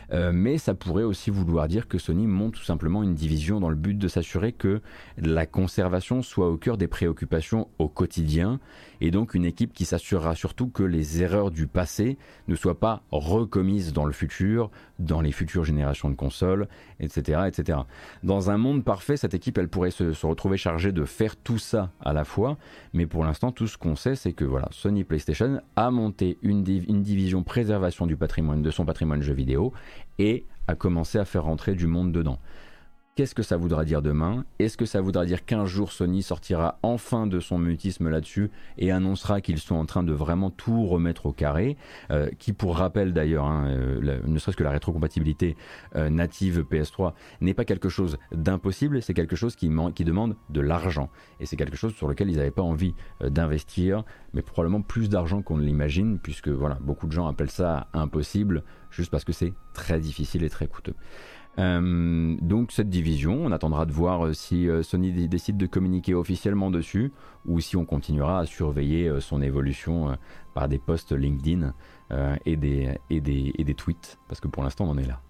mais ça pourrait aussi vouloir dire que Sony monte tout simplement une division dans le but de s'assurer que la conservation soit au cœur des préoccupations au quotidien et donc une équipe qui s'assurera surtout que les erreurs du passé ne soient pas recommises dans le futur, dans les futures générations de consoles, etc. etc. Dans un monde parfait, cette équipe, elle pourrait se, retrouver chargée de faire tout ça à la fois, mais pour l'instant, tout ce qu'on sait, c'est que voilà, Sony PlayStation a monté une, une division préservation du patrimoine, de son patrimoine jeu vidéo, et a commencé à faire rentrer du monde dedans. Qu'est-ce que ça voudra dire demain? Est-ce que ça voudra dire qu'un jour Sony sortira enfin de son mutisme là-dessus et annoncera qu'ils sont en train de vraiment tout remettre au carré? Euh, Qui, pour rappel d'ailleurs, hein, euh, ne serait-ce que la rétrocompatibilité euh, native PS3 n'est pas quelque chose d'impossible, c'est quelque chose qui, qui, demande de l'argent. Et c'est quelque chose sur lequel ils n'avaient pas envie d'investir, mais probablement plus d'argent qu'on ne l'imagine, puisque voilà, beaucoup de gens appellent ça impossible juste parce que c'est très difficile et très coûteux. Euh, donc cette division, on attendra de voir euh, si euh, Sony décide de communiquer officiellement dessus ou si on continuera à surveiller son évolution par des posts LinkedIn et, des, et, des, et des tweets, parce que pour l'instant on en est là.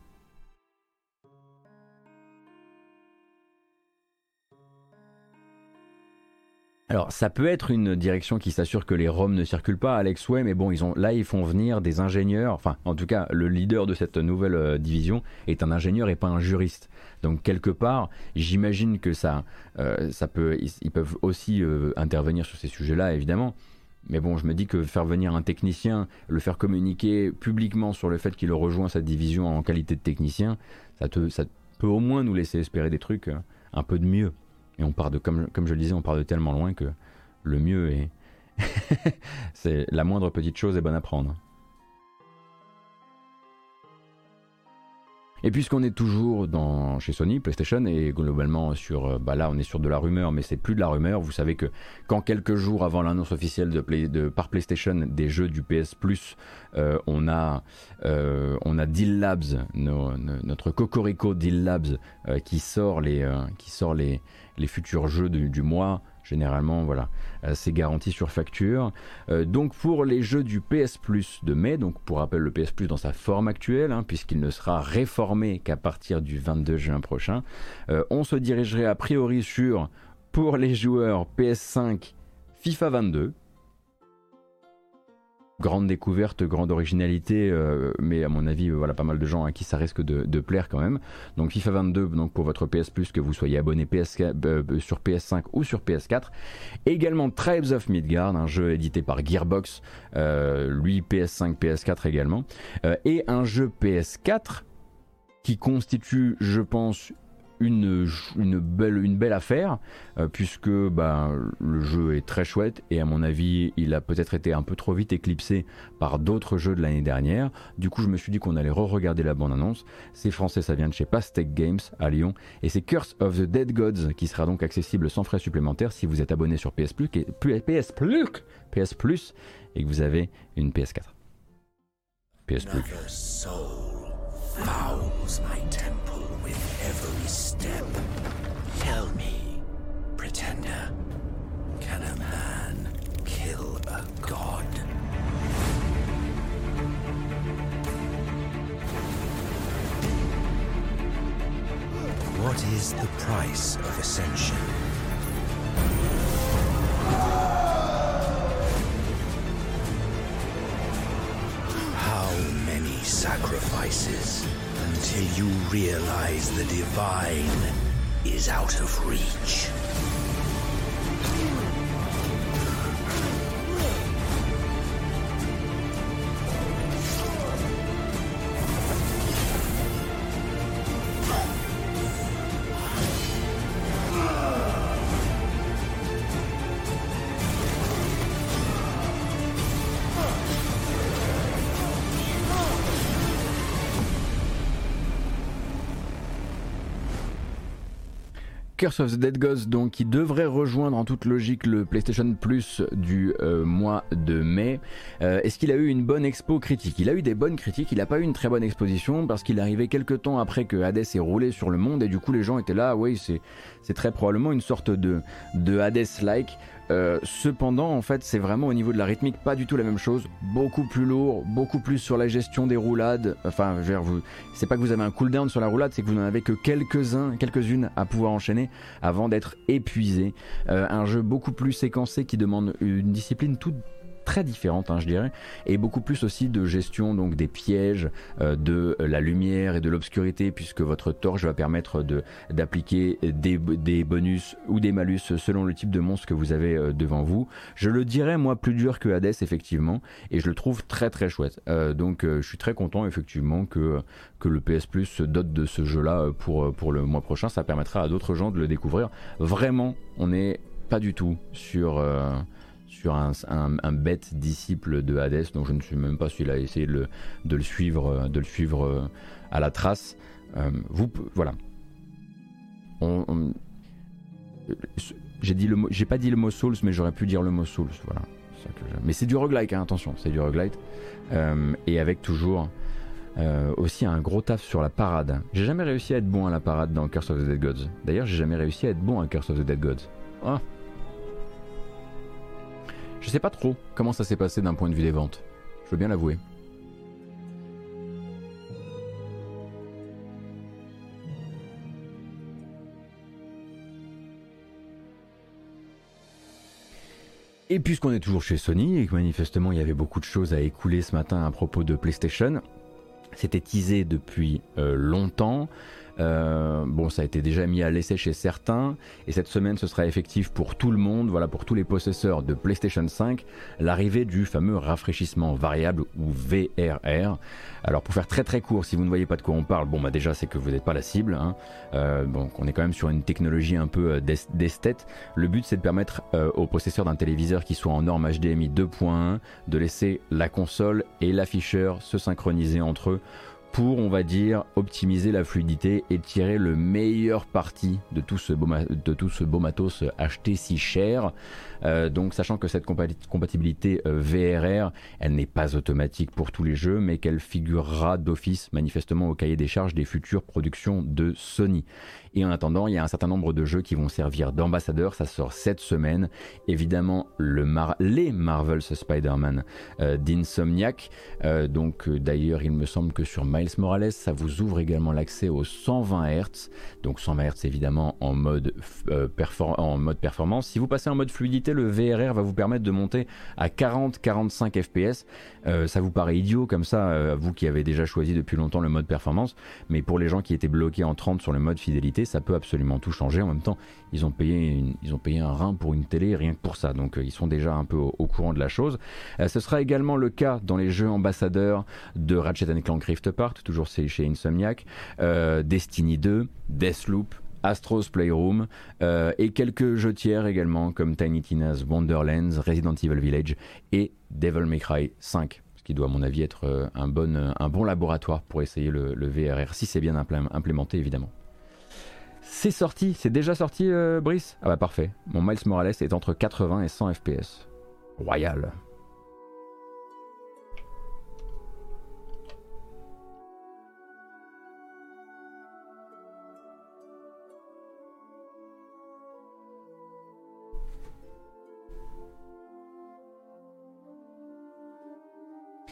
Alors, ça peut être une direction qui s'assure que les ROM ne circulent pas, Alex Way, mais bon, ils ont, là, ils font venir des ingénieurs. Enfin, en tout cas, le leader de cette nouvelle euh, division est un ingénieur et pas un juriste. Donc, quelque part, j'imagine que ça, euh, ça peut, ils, peuvent aussi euh, intervenir sur ces sujets-là, évidemment. Mais bon, je me dis que faire venir un technicien, le faire communiquer publiquement sur le fait qu'il rejoint cette division en qualité de technicien, ça, te, ça peut au moins nous laisser espérer des trucs un peu de mieux. Et on part de, comme, comme je le disais, on part de tellement loin que le mieux est. c'est la moindre petite chose est bonne à prendre. Et puisqu'on est toujours dans, chez Sony, PlayStation, et globalement sur, euh, bah là on est sur de la rumeur, mais c'est plus de la rumeur, vous savez que quand quelques jours avant l'annonce officielle de, par PlayStation des jeux du PS Plus, euh, on, a, euh, on a Deal Labs, notre Cocorico Deal Labs, qui sort les, qui sort les, les futurs jeux du mois, Généralement, voilà, euh, c'est garanti sur facture. Euh, donc pour les jeux du PS Plus de mai, donc pour rappel le PS Plus dans sa forme actuelle, hein, puisqu'il ne sera réformé qu'à partir du 22 juin prochain, euh, on se dirigerait a priori sur, pour les joueurs PS5, FIFA 22, grande découverte, grande originalité, euh, mais à mon avis, euh, voilà pas mal de gens à qui ça risque de, plaire quand même. Donc FIFA 22, donc pour votre PS Plus, que vous soyez abonné PS, euh, sur PS5 ou sur PS4. également Tribes of Midgard, un jeu édité par Gearbox, lui PS5, PS4 également, et un jeu PS4 qui constitue, je pense, une, une, belle, une belle affaire, euh, puisque bah, le jeu est très chouette et à mon avis, il a peut-être été un peu trop vite éclipsé par d'autres jeux de l'année dernière. Du coup, je me suis dit qu'on allait re-regarder la bande-annonce. C'est français, ça vient de chez Pastec Games à Lyon et c'est Curse of the Dead Gods qui sera donc accessible sans frais supplémentaires si vous êtes abonné sur PS Plus, PS Plus, PS Plus et que vous avez une PS4. PS Plus. Step. Tell me, pretender, can a man kill a god? What is the price of ascension? How sacrifices? until you realize the divine is out of reach. Curse of the Dead Gods, donc, qui devrait rejoindre en toute logique le PlayStation Plus du euh, mois de mai. Euh, est-ce qu'il a eu une bonne expo critique? Il a eu des bonnes critiques, il n'a pas eu une très bonne exposition parce qu'il arrivait quelques temps après que Hades ait roulé sur le monde et du coup les gens étaient là, oui, c'est très probablement une sorte de Hades-like. Euh, cependant, en fait, c'est vraiment au niveau de la rythmique pas du tout la même chose. Beaucoup plus lourd, beaucoup plus sur la gestion des roulades. Enfin, je veux dire, vous, c'est pas que vous avez un cooldown sur la roulade, c'est que vous n'en avez que quelques-uns, quelques-unes à pouvoir enchaîner avant d'être épuisé. Euh, un jeu beaucoup plus séquencé qui demande une discipline toute très différente, hein, je dirais, et beaucoup plus aussi de gestion donc des pièges, euh, de la lumière et de l'obscurité, puisque votre torche va permettre de d'appliquer des, des, bonus ou des malus selon le type de monstre que vous avez euh, devant vous. Je le dirais moi plus dur que Hades effectivement, et je le trouve très très chouette. Euh, donc je suis très content effectivement que que le PS Plus se dote de ce jeu-là pour pour le mois prochain. Ça permettra à d'autres gens de le découvrir. Vraiment, on n'est pas du tout sur sur un, bête disciple de Hades, donc je ne sais même pas s'il a essayé de le, suivre, de le suivre euh, à la trace. Euh, vous, voilà. j'ai dit le j'ai pas dit le mot Souls, mais j'aurais pu dire le mot Souls, voilà. mais c'est du roguelike, hein, attention, c'est du roguelite, euh, et avec toujours aussi un gros taf sur la parade. J'ai jamais réussi à être bon à la parade dans Curse of the Dead Gods. D'ailleurs, j'ai jamais réussi à être bon à Curse of the Dead Gods. Ah. Je sais pas trop comment ça s'est passé d'un point de vue des ventes. Je veux bien l'avouer. Et puisqu'on est toujours chez Sony et que manifestement il y avait beaucoup de choses à écouler ce matin à propos de PlayStation, c'était teasé depuis euh, longtemps. Euh, bon, ça a été déjà mis à l'essai chez certains, et cette semaine ce sera effectif pour tout le monde, voilà, pour tous les possesseurs de PlayStation 5, l'arrivée du fameux rafraîchissement variable ou VRR. Alors pour faire très très court, si vous ne voyez pas de quoi on parle, bon bah déjà c'est que vous n'êtes pas la cible, hein. euh, donc on est quand même sur une technologie un peu euh, d'esthète. Le but c'est de permettre aux possesseurs d'un téléviseur qui soit en norme HDMI 2.1 de laisser la console et l'afficheur se synchroniser entre eux pour, on va dire, optimiser la fluidité et tirer le meilleur parti de tout ce beau, matos acheté si cher. Euh, donc sachant que cette compatibilité euh, VRR, elle n'est pas automatique pour tous les jeux, mais qu'elle figurera d'office manifestement au cahier des charges des futures productions de Sony. Et en attendant, il y a un certain nombre de jeux qui vont servir d'ambassadeurs. Ça sort cette semaine. Évidemment, le les Marvel's Spider-Man euh, d'Insomniac. Euh, donc, euh, d'ailleurs, il me semble que sur Miles Morales, ça vous ouvre également l'accès aux 120 Hz. Donc, 120 Hz évidemment en mode, en mode performance. Si vous passez en mode fluidité, le VRR va vous permettre de monter à 40-45 FPS. ça vous paraît idiot comme ça, vous qui avez déjà choisi depuis longtemps le mode performance. Mais pour les gens qui étaient bloqués en 30 sur le mode fidélité, ça peut absolument tout changer. En même temps, ils ont payé, ils ont payé un rein pour une télé rien que pour ça, donc euh, ils sont déjà un peu au, courant de la chose. Euh, ce sera également le cas dans les jeux ambassadeurs de Ratchet Clank Rift Apart, toujours chez Insomniac, euh, Destiny 2, Deathloop, Astro's Playroom et quelques jeux tiers également comme Tiny Tina's Wonderlands, Resident Evil Village et Devil May Cry 5 ce qui doit à mon avis être un bon, laboratoire pour essayer le, le VRR si c'est bien implémenté évidemment. C'est sorti, c'est déjà sorti, euh, Brice? Ah bah parfait. Mon Miles Morales est entre 80 et 100 FPS. Royal.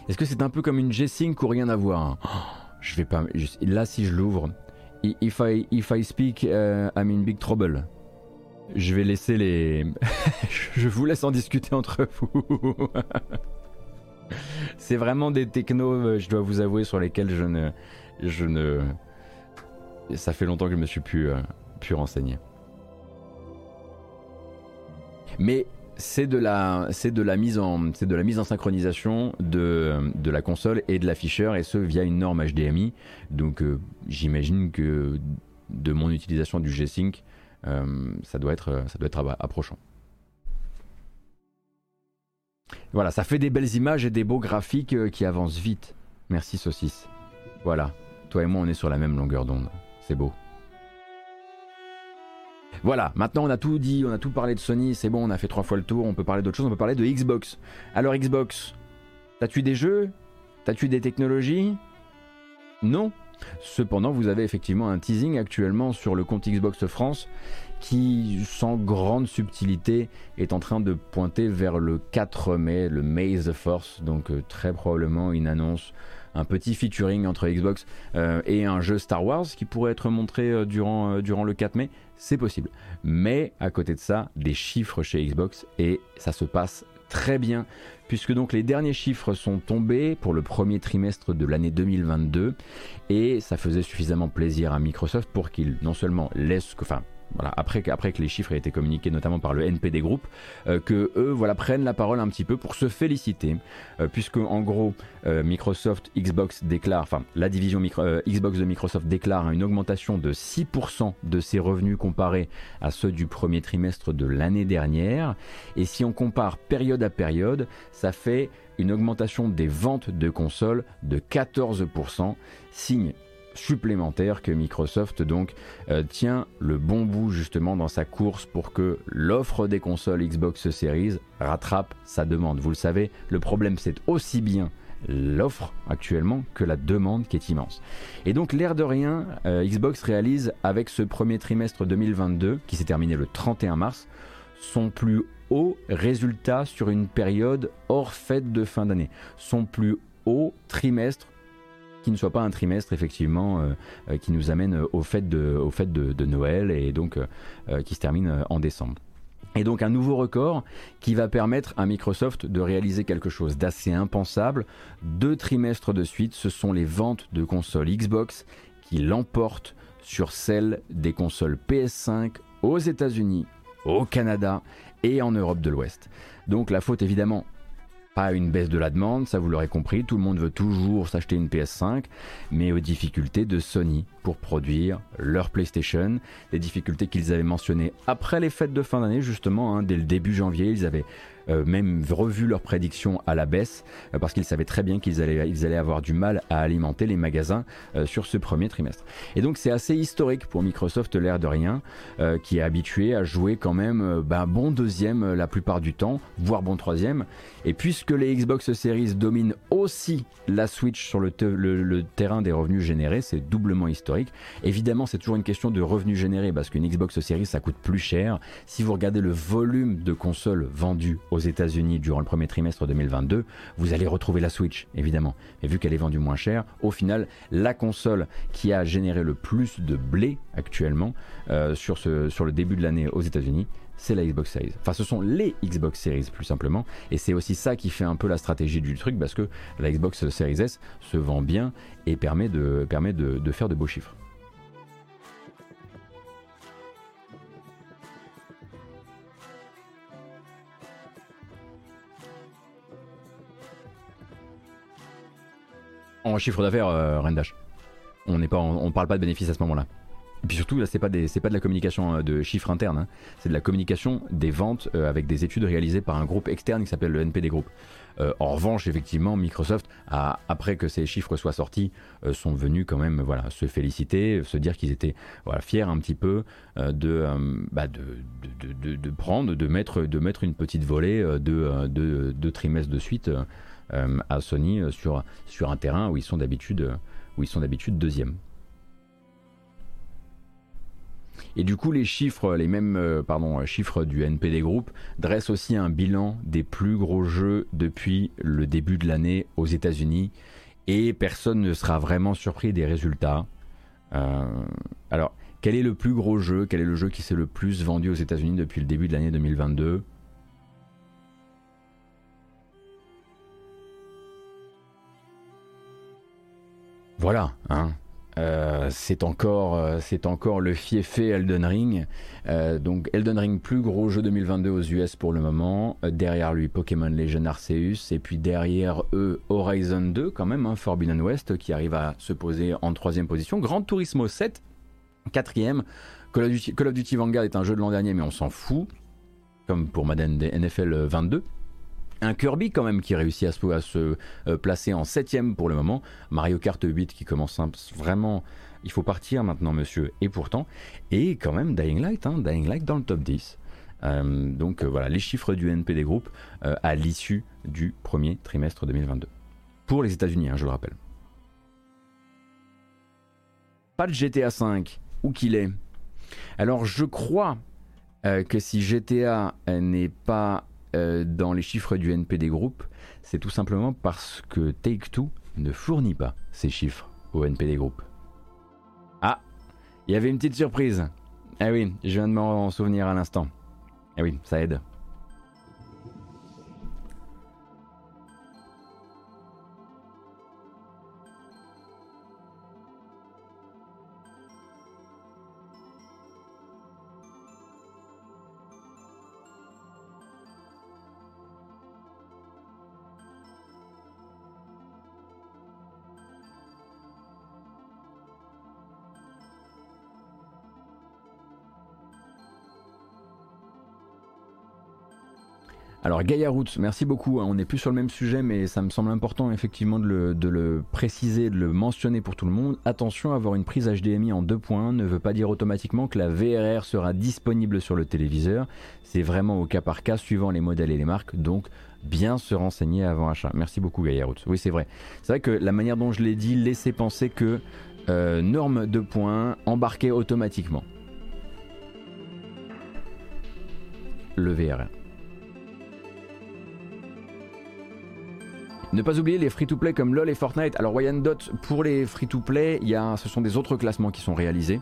Est-ce que c'est un peu comme une G-Sync ou rien à voir? Oh, Je vais pas. Là, si je l'ouvre, If I, if I speak, uh, I'm in big trouble. Je vais laisser les. je vous laisse en discuter entre vous. C'est vraiment des technos, euh, je dois vous avouer, sur lesquels je ne. Je ne. Ça fait longtemps que je me suis pu, euh, pu renseigner. Mais c'est de la mise en synchronisation de, de la console et de l'afficheur et ce via une norme HDMI donc euh, j'imagine que de mon utilisation du G-Sync euh, ça doit être ça doit être approchant. Voilà ça fait des belles images et des beaux graphiques euh, qui avancent vite. Merci saucisse voilà. Toi et moi on est sur la même longueur d'onde. C'est beau voilà, maintenant on a tout dit, on a tout parlé de Sony, c'est bon, on a fait trois fois le tour, on peut parler d'autre chose, on peut parler de Xbox. Alors Xbox, t'as-tu des jeux? T'as-tu des technologies? Non. Cependant, vous avez effectivement un teasing actuellement sur le compte Xbox France qui, sans grande subtilité, est en train de pointer vers le 4 mai, le May the Force, donc euh, très probablement une annonce un petit featuring entre Xbox euh, et un jeu Star Wars qui pourrait être montré euh, durant, durant le 4 mai c'est possible. Mais à côté de ça, des chiffres chez Xbox et ça se passe très bien puisque donc les derniers chiffres sont tombés pour le premier trimestre de l'année 2022 et ça faisait suffisamment plaisir à Microsoft pour qu'il non seulement laisse, voilà, après, après que les chiffres aient été communiqués notamment par le NPD Group, euh, que eux voilà, prennent la parole un petit peu pour se féliciter, euh, puisque en gros euh, Microsoft Xbox déclare, enfin la division Xbox de Microsoft déclare une augmentation de 6% de ses revenus comparés à ceux du premier trimestre de l'année dernière, et si on compare période à période, ça fait une augmentation des ventes de consoles de 14%, signe supplémentaire que Microsoft donc euh, tient le bon bout justement dans sa course pour que l'offre des consoles Xbox Series rattrape sa demande. Vous le savez, le problème c'est aussi bien l'offre actuellement que la demande qui est immense. Et donc l'air de rien, euh, Xbox réalise avec ce premier trimestre 2022 qui s'est terminé le 31 mars son plus haut résultat sur une période hors fête de fin d'année. Son plus haut trimestre ne soit pas un trimestre effectivement euh, euh, qui nous amène euh, au fait de, de, Noël et donc qui se termine en décembre. Et donc un nouveau record qui va permettre à Microsoft de réaliser quelque chose d'assez impensable. Deux trimestres de suite, ce sont les ventes de consoles Xbox qui l'emportent sur celles des consoles PS5 aux États-Unis, au Canada et en Europe de l'Ouest. Donc la faute évidemment pas une baisse de la demande, ça vous l'aurez compris, tout le monde veut toujours s'acheter une PS5, mais aux difficultés de Sony pour produire leur PlayStation, des difficultés qu'ils avaient mentionnées après les fêtes de fin d'année justement, hein, dès le début janvier, ils avaient même revu leurs prédictions à la baisse parce qu'ils savaient très bien qu'ils allaient, ils allaient avoir du mal à alimenter les magasins sur ce premier trimestre. Et donc c'est assez historique pour Microsoft, l'air de rien, qui est habitué à jouer quand même ben, bon deuxième la plupart du temps, voire bon troisième. Et puisque les Xbox Series dominent aussi la Switch sur le, le terrain des revenus générés, c'est doublement historique. Évidemment, c'est toujours une question de revenus générés parce qu'une Xbox Series ça coûte plus cher. Si vous regardez le volume de consoles vendues aux États-Unis durant le premier trimestre 2022, vous allez retrouver la Switch, évidemment. Et vu qu'elle est vendue moins cher, au final, la console qui a généré le plus de blé actuellement euh, sur, le début de l'année aux États-Unis, c'est la Xbox Series. Enfin, ce sont les Xbox Series plus simplement. Et c'est aussi ça qui fait un peu la stratégie du truc parce que la Xbox Series S se vend bien et permet de faire de beaux chiffres. En chiffre d'affaires, euh, Rendash. On n'est pas, on, parle pas de bénéfices à ce moment-là. Et puis surtout, là, c'est pas, pas de la communication euh, de chiffres internes, hein. c'est de la communication des ventes euh, avec des études réalisées par un groupe externe qui s'appelle le NPD Group. en revanche, effectivement, Microsoft, après que ces chiffres soient sortis, sont venus quand même voilà, se féliciter, se dire qu'ils étaient voilà, fiers un petit peu bah, de, de, prendre, de mettre, de mettre une petite volée de, trimestres de suite à Sony euh, sur, un terrain où ils sont d'habitude euh, où deuxième. Et du coup, les chiffres, les mêmes pardon, chiffres du NPD Group dressent aussi un bilan des plus gros jeux depuis le début de l'année aux États-Unis. Et personne ne sera vraiment surpris des résultats. alors, quel est le plus gros jeu? Quel est le jeu qui s'est le plus vendu aux États-Unis depuis le début de l'année 2022 Voilà, hein. Euh, c'est encore, euh, c'est encore le fiefé Elden Ring. Euh, donc Elden Ring, plus gros jeu 2022 aux US pour le moment. derrière lui, Pokémon Legend Arceus. Et puis derrière eux, Horizon 2, quand même, hein, Forbidden West, qui arrive à se poser en troisième position. Grand Turismo 7, quatrième. Call of Duty, Call of Duty Vanguard est un jeu de l'an dernier, mais on s'en fout. Comme pour Madden NFL 22 un Kirby quand même qui réussit à se, euh, placer en septième pour le moment. Mario Kart 8 qui commence vraiment... Il faut partir maintenant monsieur. Et pourtant, et quand même Dying Light, hein, Dying Light dans le top 10. Euh, donc euh, voilà les chiffres du NPD Group à l'issue du premier trimestre 2022. Pour les États-Unis, hein, je le rappelle. Pas de GTA 5, où qu'il est. Alors je crois que si GTA n'est pas euh, dans les chiffres du NPD Group, c'est tout simplement parce que Take-Two ne fournit pas ces chiffres au NPD Group. Ah, il y avait une petite surprise. Ah oui, je viens de m'en souvenir à l'instant. Ah oui, ça aide. Alors Gaia Roots, merci beaucoup. Hein. On n'est plus sur le même sujet, mais ça me semble important effectivement de le, préciser, de le mentionner pour tout le monde. Attention, avoir une prise HDMI en deux points ne veut pas dire automatiquement que la VRR sera disponible sur le téléviseur. C'est vraiment au cas par cas, suivant les modèles et les marques. Donc bien se renseigner avant achat. Merci beaucoup Gaia Roots. Oui, c'est vrai. C'est vrai que la manière dont je l'ai dit laissait penser que euh, norme de points embarquée automatiquement. Le VRR. Ne pas oublier les free-to-play comme LoL et Fortnite. Alors Wyandotte, pour les free-to-play, ce sont des autres classements qui sont réalisés.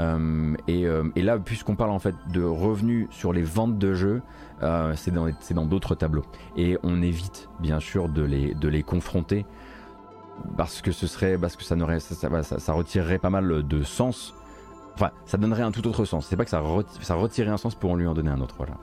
Euh, euh, et, là, puisqu'on parle en fait de revenus sur les ventes de jeux, euh, c'est dans d'autres tableaux. Et on évite bien sûr de les, confronter parce que ce serait, parce que ça, ça, ça, retirerait pas mal de sens. Enfin, ça donnerait un tout autre sens. C'est pas que ça, ça retirerait un sens pour en lui en donner un autre. Voilà.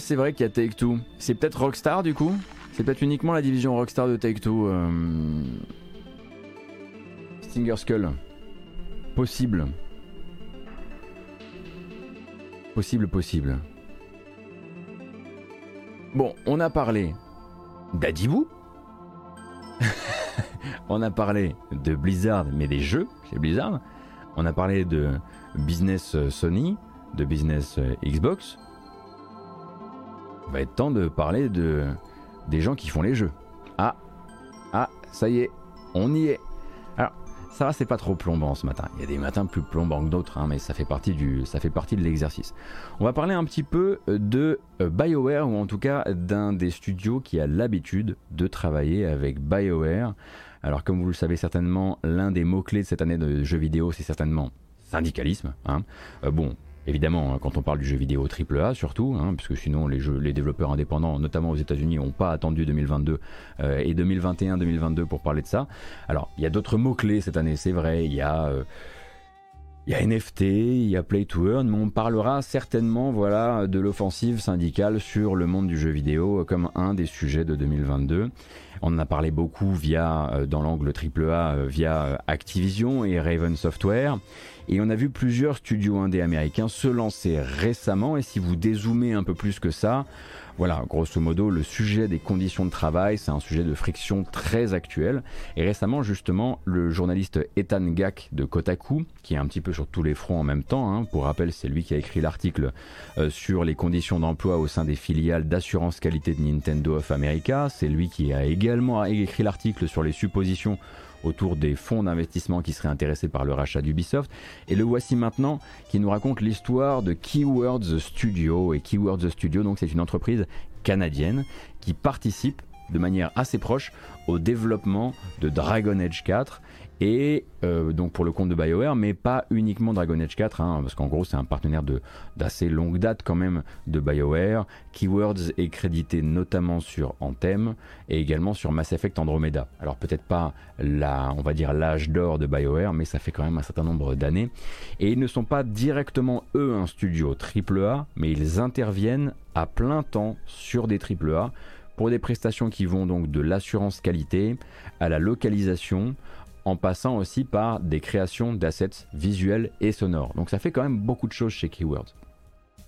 C'est vrai qu'il y a Take Two. C'est peut-être Rockstar du coup C'est peut-être uniquement la division Rockstar de Take Two. Euh, Stinger Skull. Possible. Possible, possible. Bon, on a parlé d'Adibou. on a parlé de Blizzard, mais des jeux chez Blizzard. On a parlé de business Sony, de business Xbox. Va être temps de parler de des gens qui font les jeux. Ah, ah, ça y est, on y est. Ça va, c'est pas trop plombant ce matin. Il y a des matins plus plombants que d'autres, hein, mais ça fait, partie du, ça fait partie de l'exercice. On va parler un petit peu euh, de euh, BioWare, ou en tout cas d'un des studios qui a l'habitude de travailler avec BioWare. Alors comme vous le savez certainement, l'un des mots-clés de cette année de jeux vidéo, c'est certainement syndicalisme. Hein. Euh, bon, Évidemment, hein, quand on parle du jeu vidéo AAA surtout, hein, puisque sinon les, développeurs indépendants, notamment aux États-Unis, n'ont pas attendu 2022 euh, et 2021-2022 pour parler de ça. Alors, il y a d'autres mots-clés cette année, c'est vrai, il y a... Euh, il y a NFT, il y a Play to Earn, mais on parlera certainement voilà, de l'offensive syndicale sur le monde du jeu vidéo comme un des sujets de 2022. On en a parlé beaucoup via, euh, dans l'angle AAA, via Activision et Raven Software. Et on a vu plusieurs studios indés américains se lancer récemment. Et si vous dézoomez un peu plus que ça, voilà, grosso modo, le sujet des conditions de travail, c'est un sujet de friction très actuel. Et récemment, justement, le journaliste Ethan Gack de Kotaku, qui est un petit peu sur tous les fronts en même temps, hein, pour rappel, c'est lui qui a écrit l'article euh, sur les conditions d'emploi au sein des filiales d'assurance qualité de Nintendo of America, c'est lui qui a également écrit l'article sur les suppositions autour des fonds d'investissement qui seraient intéressés par le rachat d'Ubisoft. Et le voici maintenant qui nous raconte l'histoire de Keywords Studio. Et Keywords Studio, donc c'est une entreprise canadienne qui participe de manière assez proche au développement de Dragon Age 4 et euh, donc pour le compte de BioWare, mais pas uniquement Dragon Age 4, hein, parce qu'en gros c'est un partenaire d'assez longue date quand même de BioWare. Keywords est crédité notamment sur Anthem et également sur Mass Effect Andromeda. Alors peut-être pas la, on va dire l'âge d'or de BioWare, mais ça fait quand même un certain nombre d'années. Et ils ne sont pas directement eux un studio AAA, mais ils interviennent à plein temps sur des AAA pour des prestations qui vont donc de l'assurance qualité à la localisation, en passant aussi par des créations d'assets visuels et sonores. Donc ça fait quand même beaucoup de choses chez Keywords.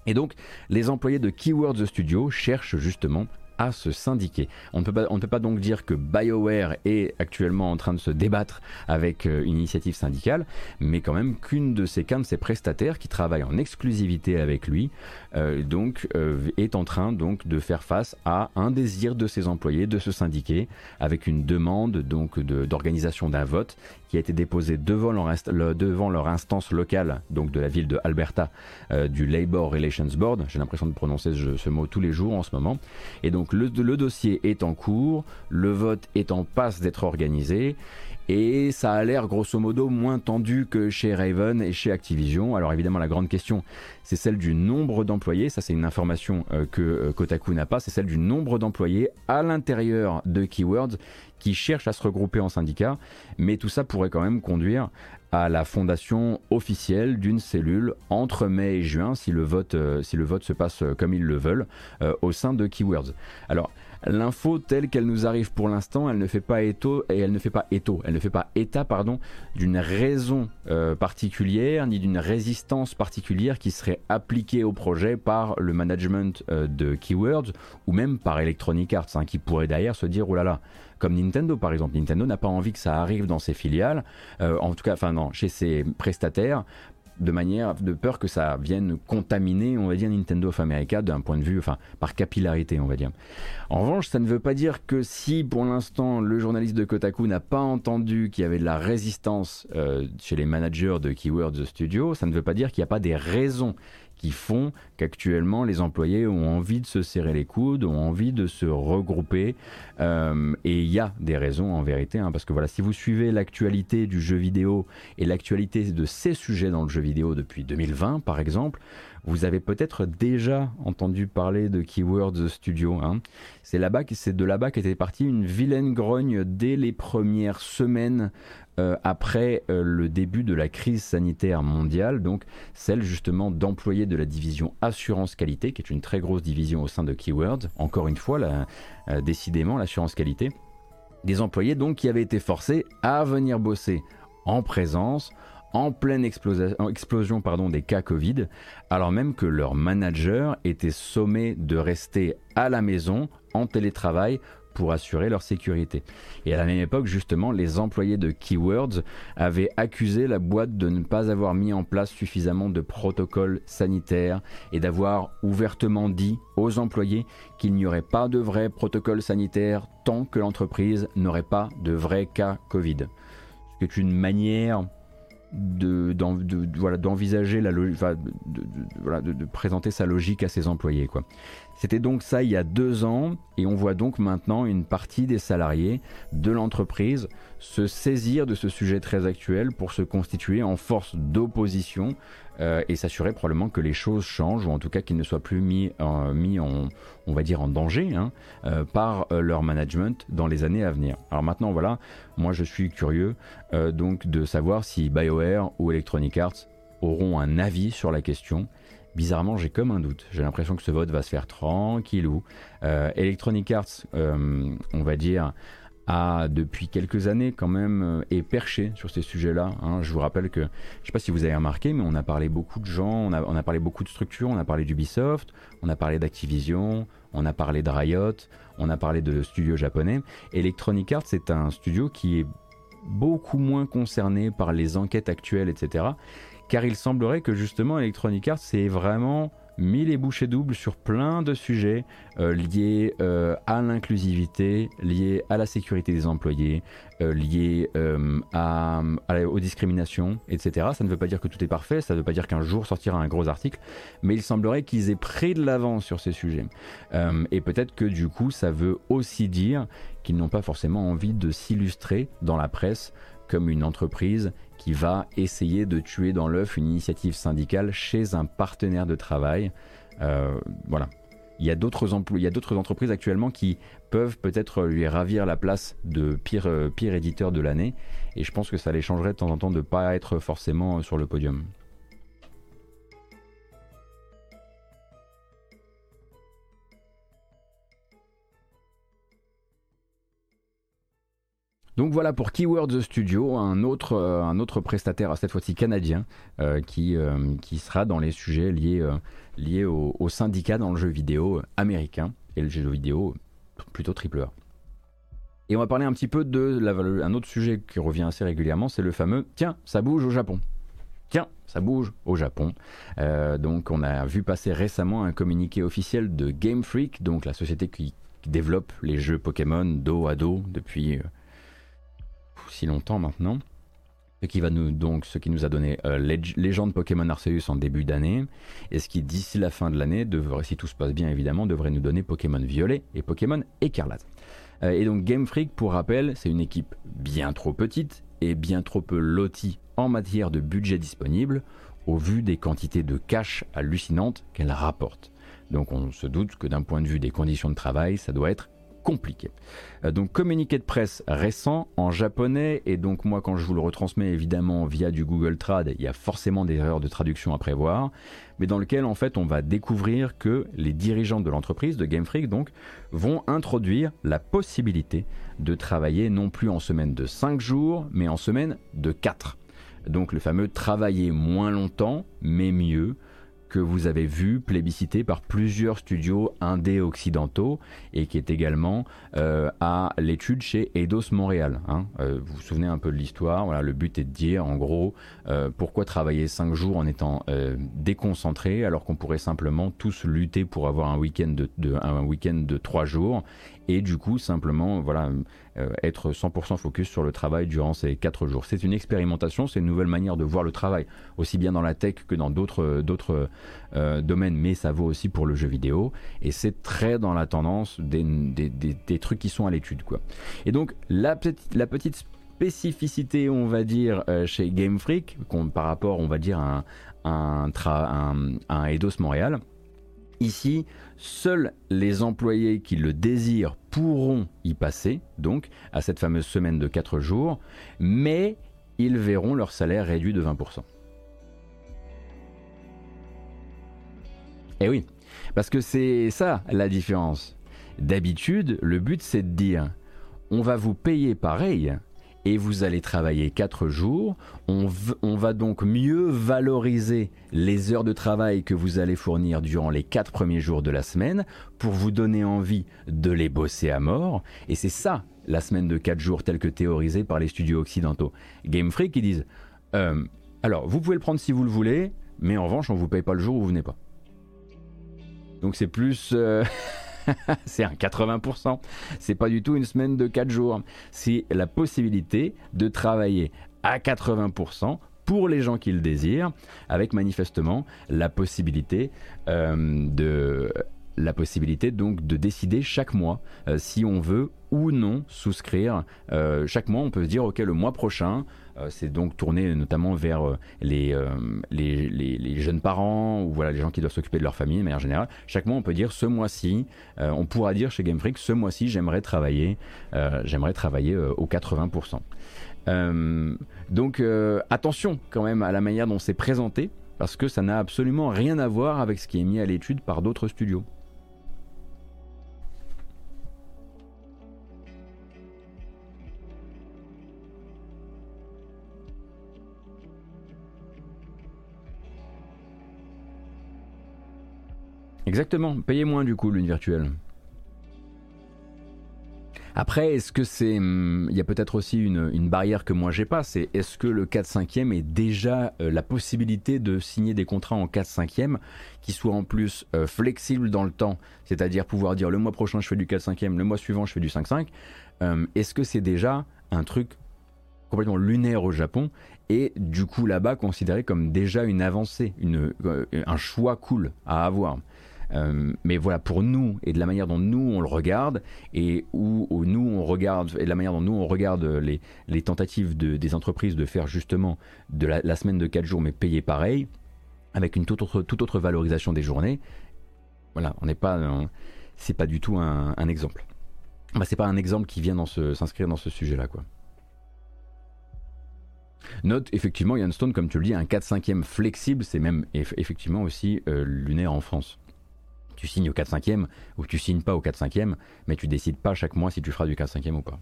Et donc les employés de Keywords Studio cherchent justement se syndiquer. On ne, peut pas, on ne peut pas donc dire que BioWare est actuellement en train de se débattre avec euh, une initiative syndicale, mais quand même qu'une de ses, qu'un de ses prestataires qui travaille en exclusivité avec lui, euh, donc euh, est en train donc de faire face à un désir de ses employés de se syndiquer avec une demande donc d'organisation d'un vote qui a été déposé devant leur, devant leur instance locale, donc de la ville de Alberta, du Labor Relations Board. J'ai l'impression de prononcer ce, mot tous les jours en ce moment. Et donc le dossier est en cours, le vote est en passe d'être organisé. Et ça a l'air grosso modo moins tendu que chez Raven et chez Activision. Alors évidemment la grande question c'est celle du nombre d'employés, ça c'est une information euh, que euh, Kotaku n'a pas, c'est celle du nombre d'employés à l'intérieur de Keywords qui cherchent à se regrouper en syndicat, mais tout ça pourrait quand même conduire à la fondation officielle d'une cellule entre mai et juin si le vote, euh, si le vote se passe comme ils le veulent au sein de Keywords. Alors L'info telle qu'elle nous arrive pour l'instant, elle ne fait pas éto et elle ne fait pas éto, elle ne fait pas état pardon d'une raison euh, particulière ni d'une résistance particulière qui serait appliquée au projet par le management euh, de Keywords ou même par Electronic Arts hein, qui pourrait derrière se dire oh là là comme Nintendo par exemple. Nintendo n'a pas envie que ça arrive dans ses filiales, euh, en tout cas, enfin non, chez ses prestataires, de manière de peur que ça vienne contaminer, on va dire, Nintendo of America d'un point de vue, enfin, par capillarité, on va dire. En revanche, ça ne veut pas dire que si pour l'instant le journaliste de Kotaku n'a pas entendu qu'il y avait de la résistance euh, chez les managers de Keywords Studio, ça ne veut pas dire qu'il n'y a pas des raisons qui font qu'actuellement les employés ont envie de se serrer les coudes, ont envie de se regrouper. Euh, et il y a des raisons en vérité, hein, parce que voilà, si vous suivez l'actualité du jeu vidéo et l'actualité de ces sujets dans le jeu vidéo depuis 2020 par exemple, vous avez peut-être déjà entendu parler de Keywords Studio. Hein. C'est de là-bas qu'était partie une vilaine grogne dès les premières semaines euh, après euh, le début de la crise sanitaire mondiale, donc celle justement d'employés de la division assurance qualité, qui est une très grosse division au sein de Keywords, encore une fois, décidément l'assurance qualité, des employés donc qui avaient été forcés à venir bosser en présence, en pleine explosion, des cas Covid, alors même que leur manager était sommé de rester à la maison en télétravail pour assurer leur sécurité. Et à la même époque, justement, les employés de Keywords avaient accusé la boîte de ne pas avoir mis en place suffisamment de protocoles sanitaires et d'avoir ouvertement dit aux employés qu'il n'y aurait pas de vrai protocole sanitaire tant que l'entreprise n'aurait pas de vrais cas Covid. Ce qui est une manière de, voilà, d'envisager la de, voilà, de, présenter sa logique à ses employés. Quoi. C'était donc ça il y a deux ans et on voit donc maintenant une partie des salariés de l'entreprise se saisir de ce sujet très actuel pour se constituer en force d'opposition euh, et s'assurer probablement que les choses changent ou en tout cas qu'ils ne soient plus mis, mis en, danger hein, euh, par euh, leur management dans les années à venir. Alors maintenant voilà, moi je suis curieux donc de savoir si BioWare ou Electronic Arts auront un avis sur la question bizarrement, j'ai comme un doute. J'ai l'impression que ce vote va se faire tranquillou. Euh, Electronic Arts, euh, on va dire, depuis quelques années quand même euh, est perché sur ces sujets-là. Hein. Je vous rappelle que, je ne sais pas si vous avez remarqué, mais on a parlé beaucoup de gens, on a parlé beaucoup de structures, on a parlé d'Ubisoft, on a parlé d'Activision, on a parlé de Riot, on a parlé de studios japonais. Electronic Arts, c'est un studio qui est beaucoup moins concerné par les enquêtes actuelles, etc car il semblerait que justement Electronic Arts c'est vraiment mis les bouchées doubles sur plein de sujets euh, liés euh, à l'inclusivité, liés à la sécurité des employés, euh, liés à, aux discriminations, etc. Ça ne veut pas dire que tout est parfait, ça ne veut pas dire qu'un jour sortira un gros article, mais il semblerait qu'ils aient pris de l'avance sur ces sujets. et peut-être que du coup, ça veut aussi dire qu'ils n'ont pas forcément envie de s'illustrer dans la presse comme une entreprise qui va essayer de tuer dans l'œuf une initiative syndicale chez un partenaire de travail. Euh, voilà. Il y a d'autres entreprises actuellement qui peuvent peut-être lui ravir la place de pire, euh, pire éditeur de l'année. Et je pense que ça les changerait de temps en temps de ne pas être forcément sur le podium. Donc voilà pour Keywords Studio, un autre, euh, un autre prestataire, cette fois-ci canadien, euh, qui, euh, qui sera dans les sujets liés, liés au, syndicat dans le jeu vidéo américain et le jeu vidéo plutôt triple A. Et on va parler un petit peu de un autre sujet qui revient assez régulièrement, c'est le fameux Tiens, ça bouge au Japon. Tiens, ça bouge au Japon. donc on a vu passer récemment un communiqué officiel de Game Freak, donc la société qui développe les jeux Pokémon dos à dos depuis si longtemps maintenant. Ce qui, va nous, donc, ce qui nous a donné euh, Légende Pokémon Arceus en début d'année, et ce qui d'ici la fin de l'année, devrait, si tout se passe bien évidemment, devrait nous donner Pokémon Violet et Pokémon Écarlate. Euh, et donc Game Freak, pour rappel, c'est une équipe bien trop petite et bien trop peu lotie en matière de budget disponible, au vu des quantités de cash hallucinantes qu'elle rapporte. Donc on se doute que d'un point de vue des conditions de travail, ça doit être compliqué. Euh, donc communiqué de presse récent en japonais et donc moi quand je vous le retransmets évidemment via du Google Trad, il y a forcément des erreurs de traduction à prévoir, mais dans lequel en fait on va découvrir que les dirigeants de l'entreprise de Game Freak donc vont introduire la possibilité de travailler non plus en semaine de 5 jours mais en semaine de 4. Donc le fameux travailler moins longtemps mais mieux que vous avez vu plébiscité par plusieurs studios indés occidentaux et qui est également euh, à l'étude chez Eidos Montréal. Hein. Euh, vous vous souvenez un peu de l'histoire. Voilà, le but est de dire en gros euh, pourquoi travailler 5 jours en étant déconcentré alors qu'on pourrait simplement tous lutter pour avoir un week-end de, un week-end de 3 jours et du coup simplement voilà euh, être 100% focus sur le travail durant ces 4 jours. C'est une expérimentation, c'est une nouvelle manière de voir le travail, aussi bien dans la tech que dans d'autres euh, domaines, mais ça vaut aussi pour le jeu vidéo et c'est très dans la tendance des, trucs qui sont à l'étude quoi. Et donc la petite spécificité, on va dire, euh, chez Game Freak, par rapport, on va dire, à un, un Eidos Montréal, Ici, seuls les employés qui le désirent pourront y passer, donc à cette fameuse semaine de 4 jours, mais ils verront leur salaire réduit de 20%. Eh oui, parce que c'est ça la différence. D'habitude, le but c'est de dire on va vous payer pareil et vous allez travailler 4 jours. On, va donc mieux valoriser les heures de travail que vous allez fournir durant les 4 premiers jours de la semaine pour vous donner envie de les bosser à mort. Et c'est ça la semaine de 4 jours telle que théorisée par les studios occidentaux. Game Freak qui disent euh, alors vous pouvez le prendre si vous le voulez, mais en revanche on vous paye pas le jour où vous venez pas. Donc c'est plus... Euh, c'est un 80%. C'est pas du tout une semaine de 4 jours. C'est la possibilité de travailler à 80% pour les gens qui le désirent, avec manifestement la possibilité euh, de la possibilité donc de décider chaque mois euh, si on veut ou non souscrire. chaque mois, on peut se dire ok le mois prochain, euh, c'est donc tourné notamment vers euh, euh, les, jeunes parents ou voilà, les gens qui doivent s'occuper de leur famille de manière générale. Chaque mois, on peut dire ce mois-ci, on pourra dire chez Game Freak, ce mois-ci, j'aimerais travailler, j'aimerais travailler au 80%. donc attention quand même à la manière dont c'est présenté, parce que ça n'a absolument rien à voir avec ce qui est mis à l'étude par d'autres studios. Exactement, payez moins du coup l'une virtuelle. Après, est-ce que c'est. Hmm, il y a peut-être aussi une, barrière que moi j'ai pas, c'est est-ce que le 4-5e est déjà euh, la possibilité de signer des contrats en 4-5e qui soient en plus euh, flexibles dans le temps, c'est-à-dire pouvoir dire le mois prochain je fais du 4-5e, le mois suivant je fais du 5-5. Euh, est-ce que c'est déjà un truc complètement lunaire au Japon et du coup là-bas considéré comme déjà une avancée, une, un choix cool à avoir? Euh, mais voilà, pour nous et de la manière dont nous on le regarde et où, nous on regarde et de la manière dont nous on regarde les, tentatives de, des entreprises de faire justement de la, semaine de 4 jours mais payer pareil, avec une toute autre, valorisation des journées. Voilà, on n'est pas, c'est pas du tout un, exemple. Bah, c'est pas un exemple qui vient s'inscrire dans ce sujet-là, quoi. Note effectivement Yann Stone, comme tu le dis, un 4-5e flexible, c'est même effectivement aussi euh, lunaire en France tu signes au 4-5e ou tu signes pas au 4-5e, mais tu décides pas chaque mois si tu feras du 4-5e ou pas.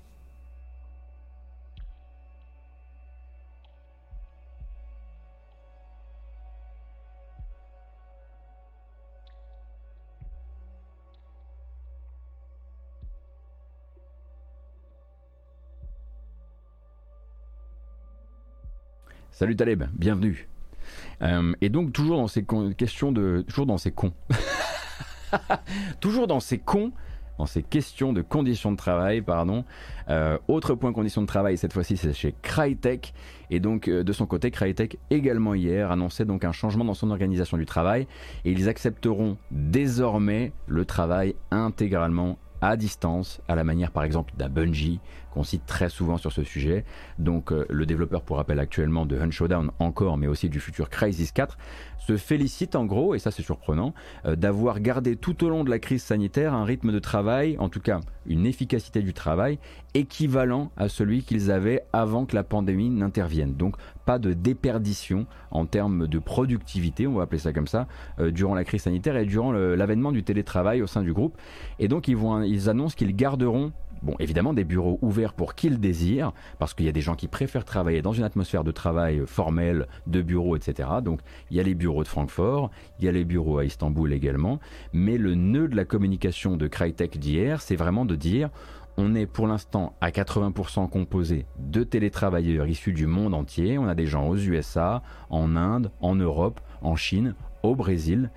Salut Taleb, bienvenue. Euh, et donc toujours dans ces questions de, toujours dans ces cons. Toujours dans ces cons, dans ces questions de conditions de travail, pardon. Euh, autre point conditions de travail, cette fois-ci c'est chez Crytek. Et donc euh, de son côté, Crytek également hier annonçait donc un changement dans son organisation du travail. Et ils accepteront désormais le travail intégralement à distance, à la manière par exemple d'un Bungie qu'on cite très souvent sur ce sujet. Donc euh, le développeur pour rappel actuellement de Hunt Showdown encore, mais aussi du futur Crisis 4, se félicite en gros, et ça c'est surprenant, euh, d'avoir gardé tout au long de la crise sanitaire un rythme de travail, en tout cas une efficacité du travail, équivalent à celui qu'ils avaient avant que la pandémie n'intervienne. Donc pas de déperdition en termes de productivité, on va appeler ça comme ça, euh, durant la crise sanitaire et durant l'avènement du télétravail au sein du groupe. Et donc ils, ils annoncent qu'ils garderont Bon, évidemment, des bureaux ouverts pour qui le désire, parce qu'il y a des gens qui préfèrent travailler dans une atmosphère de travail formelle, de bureau, etc. Donc, il y a les bureaux de Francfort, il y a les bureaux à Istanbul également. Mais le nœud de la communication de Crytek d'hier, c'est vraiment de dire on est pour l'instant à 80% composé de télétravailleurs issus du monde entier. On a des gens aux USA, en Inde, en Europe, en Chine, au Brésil.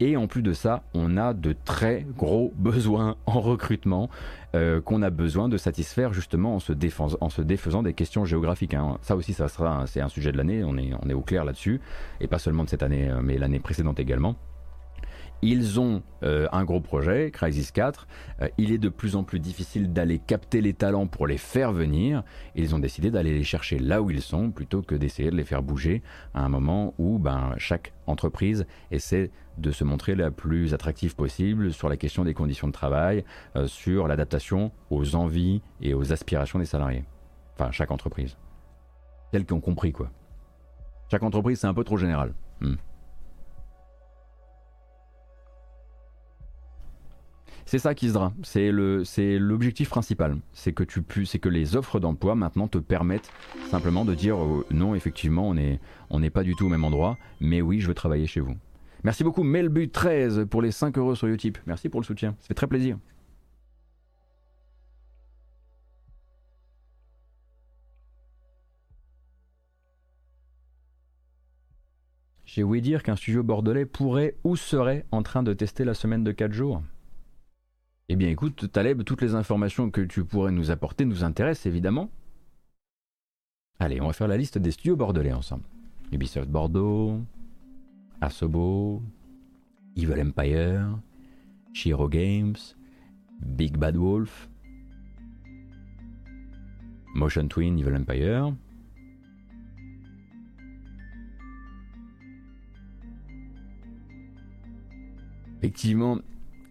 Et en plus de ça, on a de très gros besoins en recrutement euh, qu'on a besoin de satisfaire justement en se, défaisant des questions géographiques. Hein. Ça aussi, ça sera, c'est un sujet de l'année, on est, on est au clair là-dessus, et pas seulement de cette année, euh, mais l'année précédente également. Ils ont euh, un gros projet, Crisis 4. Euh, il est de plus en plus difficile d'aller capter les talents pour les faire venir. Ils ont décidé d'aller les chercher là où ils sont plutôt que d'essayer de les faire bouger à un moment où ben, chaque entreprise essaie de se montrer la plus attractive possible sur la question des conditions de travail, euh, sur l'adaptation aux envies et aux aspirations des salariés. Enfin, chaque entreprise. Celles qui ont compris quoi. Chaque entreprise, c'est un peu trop général. Hmm. C'est ça qui se dra. C'est l'objectif principal. C'est que tu c'est que les offres d'emploi maintenant te permettent simplement de dire euh, non, effectivement, on n'est on n'est pas du tout au même endroit, mais oui, je veux travailler chez vous. Merci beaucoup Melbu13 pour les 5 euros sur Utip. Merci pour le soutien. Ça fait très plaisir. J'ai ouï dire qu'un studio bordelais pourrait ou serait en train de tester la semaine de 4 jours. Eh bien écoute, Taleb, toutes les informations que tu pourrais nous apporter nous intéressent évidemment. Allez, on va faire la liste des studios bordelais ensemble. Ubisoft Bordeaux, Asobo, Evil Empire, Shiro Games, Big Bad Wolf, Motion Twin, Evil Empire. Effectivement,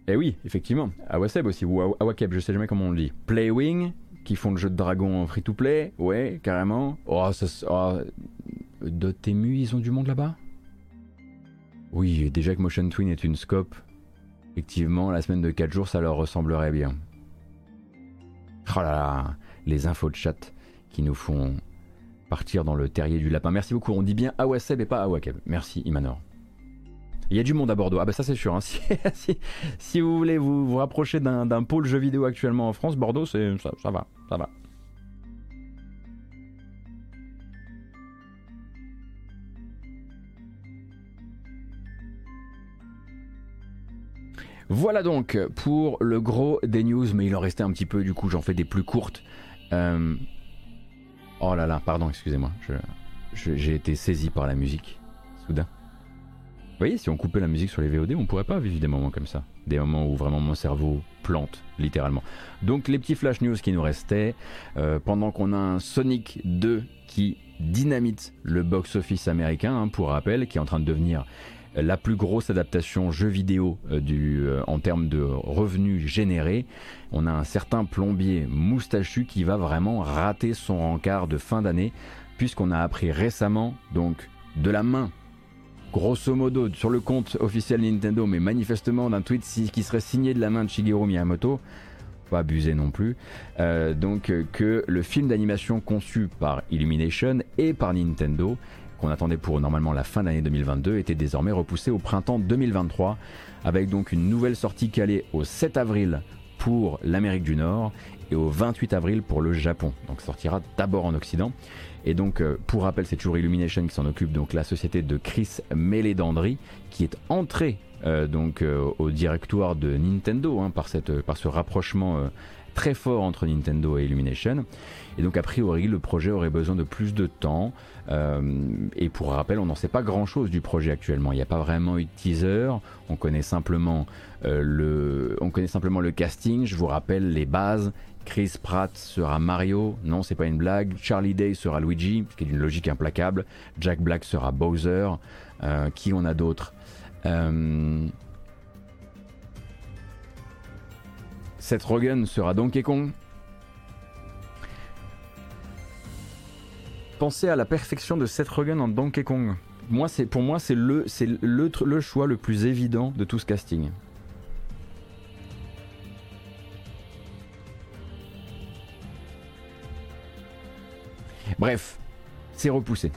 eh oui, effectivement. Awaseb aussi, ou Awakeb, je sais jamais comment on le dit. Playwing, qui font le jeu de dragon free-to-play, ouais, carrément. Oh, ça, oh, Dotemu, ils ont du monde là-bas? Oui, déjà que Motion Twin est une scope, effectivement, la semaine de 4 jours, ça leur ressemblerait bien. Oh là là, les infos de chat qui nous font partir dans le terrier du lapin. Merci beaucoup, on dit bien Awaseb et pas Awakeb. Merci Imanor. Il y a du monde à Bordeaux. Ah bah ça c'est sûr. Hein. Si, vous voulez vous, rapprocher d'un pôle jeu vidéo actuellement en France, Bordeaux, ça, ça va, ça va. Voilà donc pour le gros des news, mais il en restait un petit peu, du coup j'en fais des plus courtes. Euh, oh là là, pardon, excusez-moi, j'ai été saisi par la musique, soudain. Vous voyez, si on coupait la musique sur les VOD, on pourrait pas vivre des moments comme ça. Des moments où vraiment mon cerveau plante, littéralement. Donc les petits flash news qui nous restaient, euh, pendant qu'on a un Sonic 2 qui dynamite le box-office américain, hein, pour rappel, qui est en train de devenir la plus grosse adaptation jeu vidéo euh, du, euh, en termes de revenus générés. On a un certain plombier moustachu qui va vraiment rater son rencard de fin d'année, puisqu'on a appris récemment, donc de la main grosso modo sur le compte officiel Nintendo, mais manifestement d'un tweet qui serait signé de la main de Shigeru Miyamoto, pas abuser non plus, euh, donc euh, que le film d'animation conçu par Illumination et par Nintendo, qu'on attendait pour normalement la fin d'année 2022, était désormais repoussé au printemps 2023, avec donc une nouvelle sortie calée au 7 avril pour l'Amérique du Nord et au 28 avril pour le Japon. Donc sortira d'abord en Occident. Et donc, euh, pour rappel, c'est toujours Illumination qui s'en occupe, donc la société de Chris Meledandri, qui est entrée euh, donc euh, au directoire de Nintendo hein, par, cette, par ce rapprochement très fort entre Nintendo et Illumination. Et donc, a priori, le projet aurait besoin de plus de temps. et pour rappel, on n'en sait pas grand chose du projet actuellement. Il n'y a pas vraiment eu de teaser. On connaît simplement le, on connaît simplement le casting. Je vous rappelle les bases Chris Pratt sera Mario, non c'est pas une blague. Charlie Day sera Luigi, ce qui est d'une logique implacable. Jack Black sera Bowser. Euh, qui on a d'autres euh... Seth Rogen sera Donkey Kong. Pensez à la perfection de Seth Rogen en Donkey Kong. Moi, pour moi c'est le c'est le, le choix le plus évident de tout ce casting. Bref, c'est repoussé.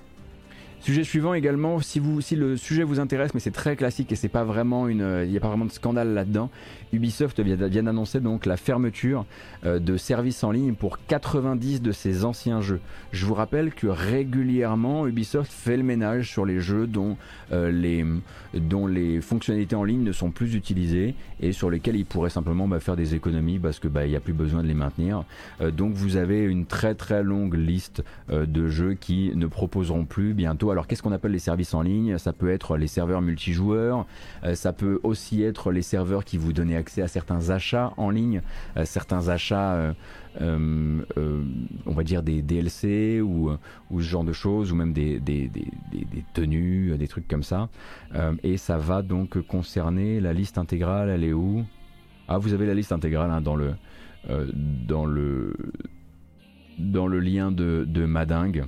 Sujet suivant également, si, vous, si le sujet vous intéresse, mais c'est très classique et c'est pas vraiment une, il n'y a pas vraiment de scandale là-dedans. Ubisoft vient, d'annoncer donc la fermeture euh, de services en ligne pour 90 de ses anciens jeux. Je vous rappelle que régulièrement Ubisoft fait le ménage sur les jeux dont, euh, les, dont les fonctionnalités en ligne ne sont plus utilisées et sur lesquels ils pourraient simplement bah, faire des économies parce que bah, il n'y a plus besoin de les maintenir. Euh, donc vous avez une très très longue liste de jeux qui ne proposeront plus bientôt alors qu'est-ce qu'on appelle les services en ligne? Ça peut être les serveurs multijoueurs, ça peut aussi être les serveurs qui vous donnent accès à certains achats en ligne, certains achats euh, euh, on va dire des DLC ou, ce genre de choses, ou même des, tenues, des trucs comme ça. Euh, et ça va donc concerner la liste intégrale, elle est où? Ah, vous avez la liste intégrale hein, dans, le, lien de Madingue.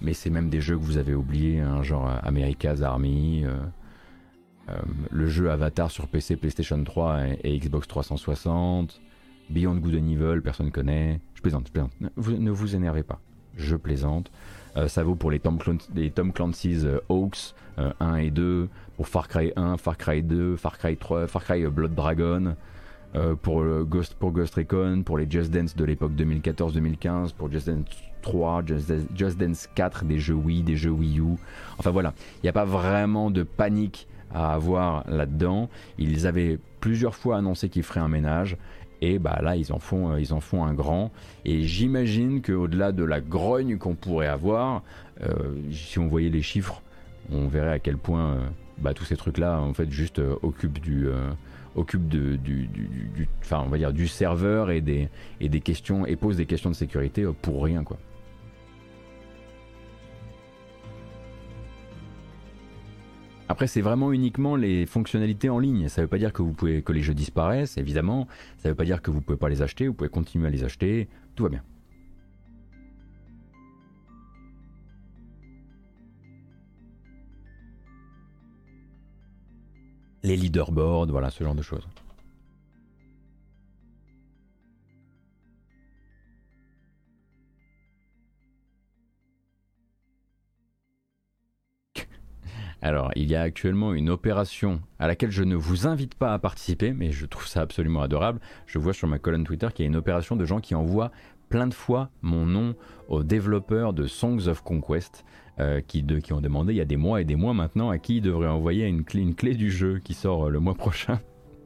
Mais c'est même des jeux que vous avez oubliés, hein, genre America's Army. le jeu Avatar sur PC, PlayStation 3 et Xbox 360, Beyond Good and Evil, personne ne connaît. Je plaisante, je plaisante. ne vous énervez pas. Je plaisante. Euh, ça vaut pour les Tom, Clancy's euh, Hawks 1 euh, et 2, pour Far Cry 1, Far Cry 2, Far Cry 3, Far Cry Blood Dragon, pour, Ghost, pour Ghost Recon, pour les Just Dance de l'époque 2014-2015, pour Just Dance 3, Just Dance, 4, des jeux Wii, des jeux Wii U. Enfin voilà, il n'y a pas vraiment de panique à avoir là-dedans. Ils avaient plusieurs fois annoncé qu'ils feraient un ménage. Et bah là, ils en font, euh, ils en font un grand. Et j'imagine qu'au-delà de la grogne qu'on pourrait avoir, euh, si on voyait les chiffres, on verrait à quel point euh, bah, tous ces trucs-là, en fait, juste occupent du, occupent de, du, enfin, on va dire du serveur et des, et des questions et posent des questions de sécurité pour rien, quoi. Après, c'est vraiment uniquement les fonctionnalités en ligne. Ça ne veut pas dire que, vous pouvez, que les jeux disparaissent, évidemment. Ça ne veut pas dire que vous ne pouvez pas les acheter. Vous pouvez continuer à les acheter. Tout va bien. Les leaderboards, voilà, ce genre de choses. Alors, il y a actuellement une opération à laquelle je ne vous invite pas à participer, mais je trouve ça absolument adorable. Je vois sur ma colonne Twitter qu'il y a une opération de gens qui envoient plein de fois mon nom aux développeurs de Songs of Conquest. Euh, qui, ont demandé il y a des mois et des mois maintenant à qui ils devraient envoyer une clé, du jeu qui sort euh, le mois prochain.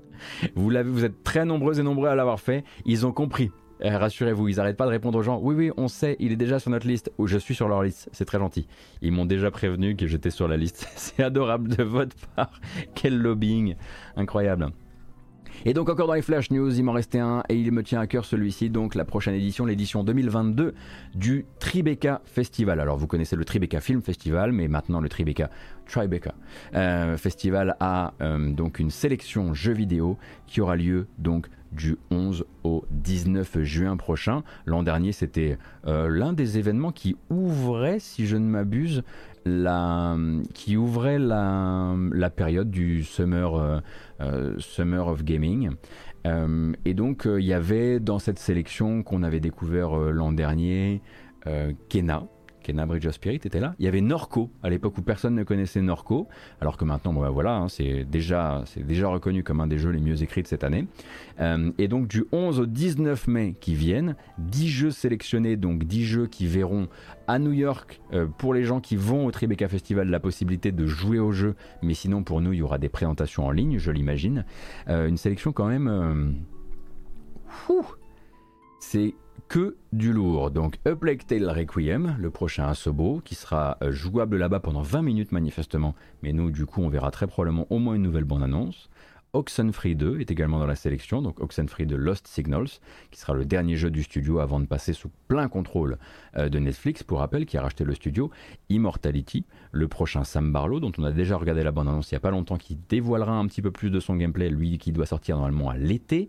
Vous, vous êtes très nombreux et nombreux à l'avoir fait. Ils ont compris. Eh, rassurez-vous, ils n'arrêtent pas de répondre aux gens. Oui, oui, on sait, il est déjà sur notre liste. Ou je suis sur leur liste. C'est très gentil. Ils m'ont déjà prévenu que j'étais sur la liste. C'est adorable de votre part. Quel lobbying. Incroyable. Et donc encore dans les Flash News, il m'en restait un et il me tient à cœur celui-ci, donc la prochaine édition, l'édition 2022 du Tribeca Festival. Alors vous connaissez le Tribeca Film Festival, mais maintenant le Tribeca Tribeca euh, Festival a euh, donc une sélection jeux vidéo qui aura lieu donc du 11 au 19 juin prochain. L'an dernier, c'était euh, l'un des événements qui ouvrait, si je ne m'abuse, la, qui ouvrait la, période du Summer, euh, euh, summer of Gaming. et donc, il y avait dans cette sélection qu'on avait découvert l'an dernier, Kena, Bridge of Spirit était là. Il y avait Norco à l'époque où personne ne connaissait Norco, alors que maintenant, bon, bah, voilà, hein, c'est déjà, déjà reconnu comme un des jeux les mieux écrits de cette année. Euh, et donc du 11 au 19 mai qui viennent, 10 jeux sélectionnés, donc 10 jeux qui verront à New York euh, pour les gens qui vont au Tribeca Festival la possibilité de jouer au jeu, mais sinon pour nous il y aura des présentations en ligne, je l'imagine. Euh, une sélection quand même. c'est que du lourd. Donc A Plague Tale Requiem, le prochain Asobo, qui sera euh, jouable là-bas pendant 20 minutes manifestement, mais nous du coup on verra très probablement au moins une nouvelle bande-annonce. Oxenfree 2 est également dans la sélection, donc Oxenfree de Lost Signals, qui sera le dernier jeu du studio avant de passer sous plein contrôle euh, de Netflix, pour rappel, qui a racheté le studio. Immortality, le prochain Sam Barlow, dont on a déjà regardé la bande-annonce il n'y a pas longtemps, qui dévoilera un petit peu plus de son gameplay, lui qui doit sortir normalement à l'été.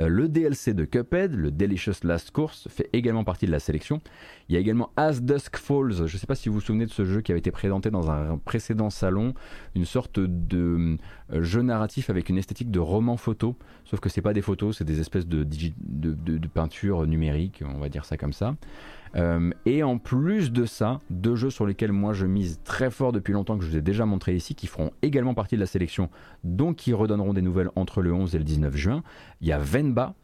Euh, le DLC de Cuphead, le Delicious Last Course, fait également partie de la sélection. Il y a également As Dusk Falls, je ne sais pas si vous vous souvenez de ce jeu qui avait été présenté dans un précédent salon, une sorte de euh, jeu narratif avec une esthétique de roman photo, sauf que c'est pas des photos, c'est des espèces de, de, peinture numérique, on va dire ça comme ça. Euh, et en plus de ça, deux jeux sur lesquels moi je mise très fort depuis longtemps, que je vous ai déjà montré ici, qui feront également partie de la sélection, donc qui redonneront des nouvelles entre le 11 et le 19 juin. Il y a Venba,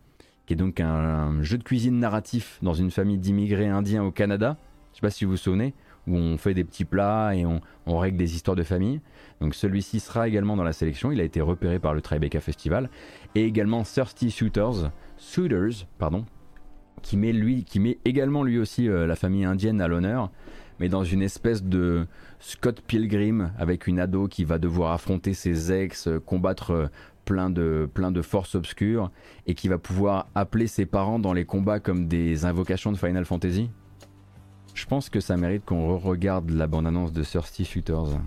qui est donc un, jeu de cuisine narratif dans une famille d'immigrés indiens au Canada. Je sais pas si vous vous souvenez, où on fait des petits plats et on, règle des histoires de famille. Donc celui-ci sera également dans la sélection. Il a été repéré par le Tribeca Festival et également Thirsty Suitors, Suitors, pardon, qui met lui, qui met également lui aussi euh, la famille indienne à l'honneur. mais dans une espèce de Scott Pilgrim avec une ado qui va devoir affronter ses ex, combattre plein de, plein de forces obscures et qui va pouvoir appeler ses parents dans les combats comme des invocations de Final Fantasy. Je pense que ça mérite qu'on re-regarde la bande-annonce de Thirsty Shooters.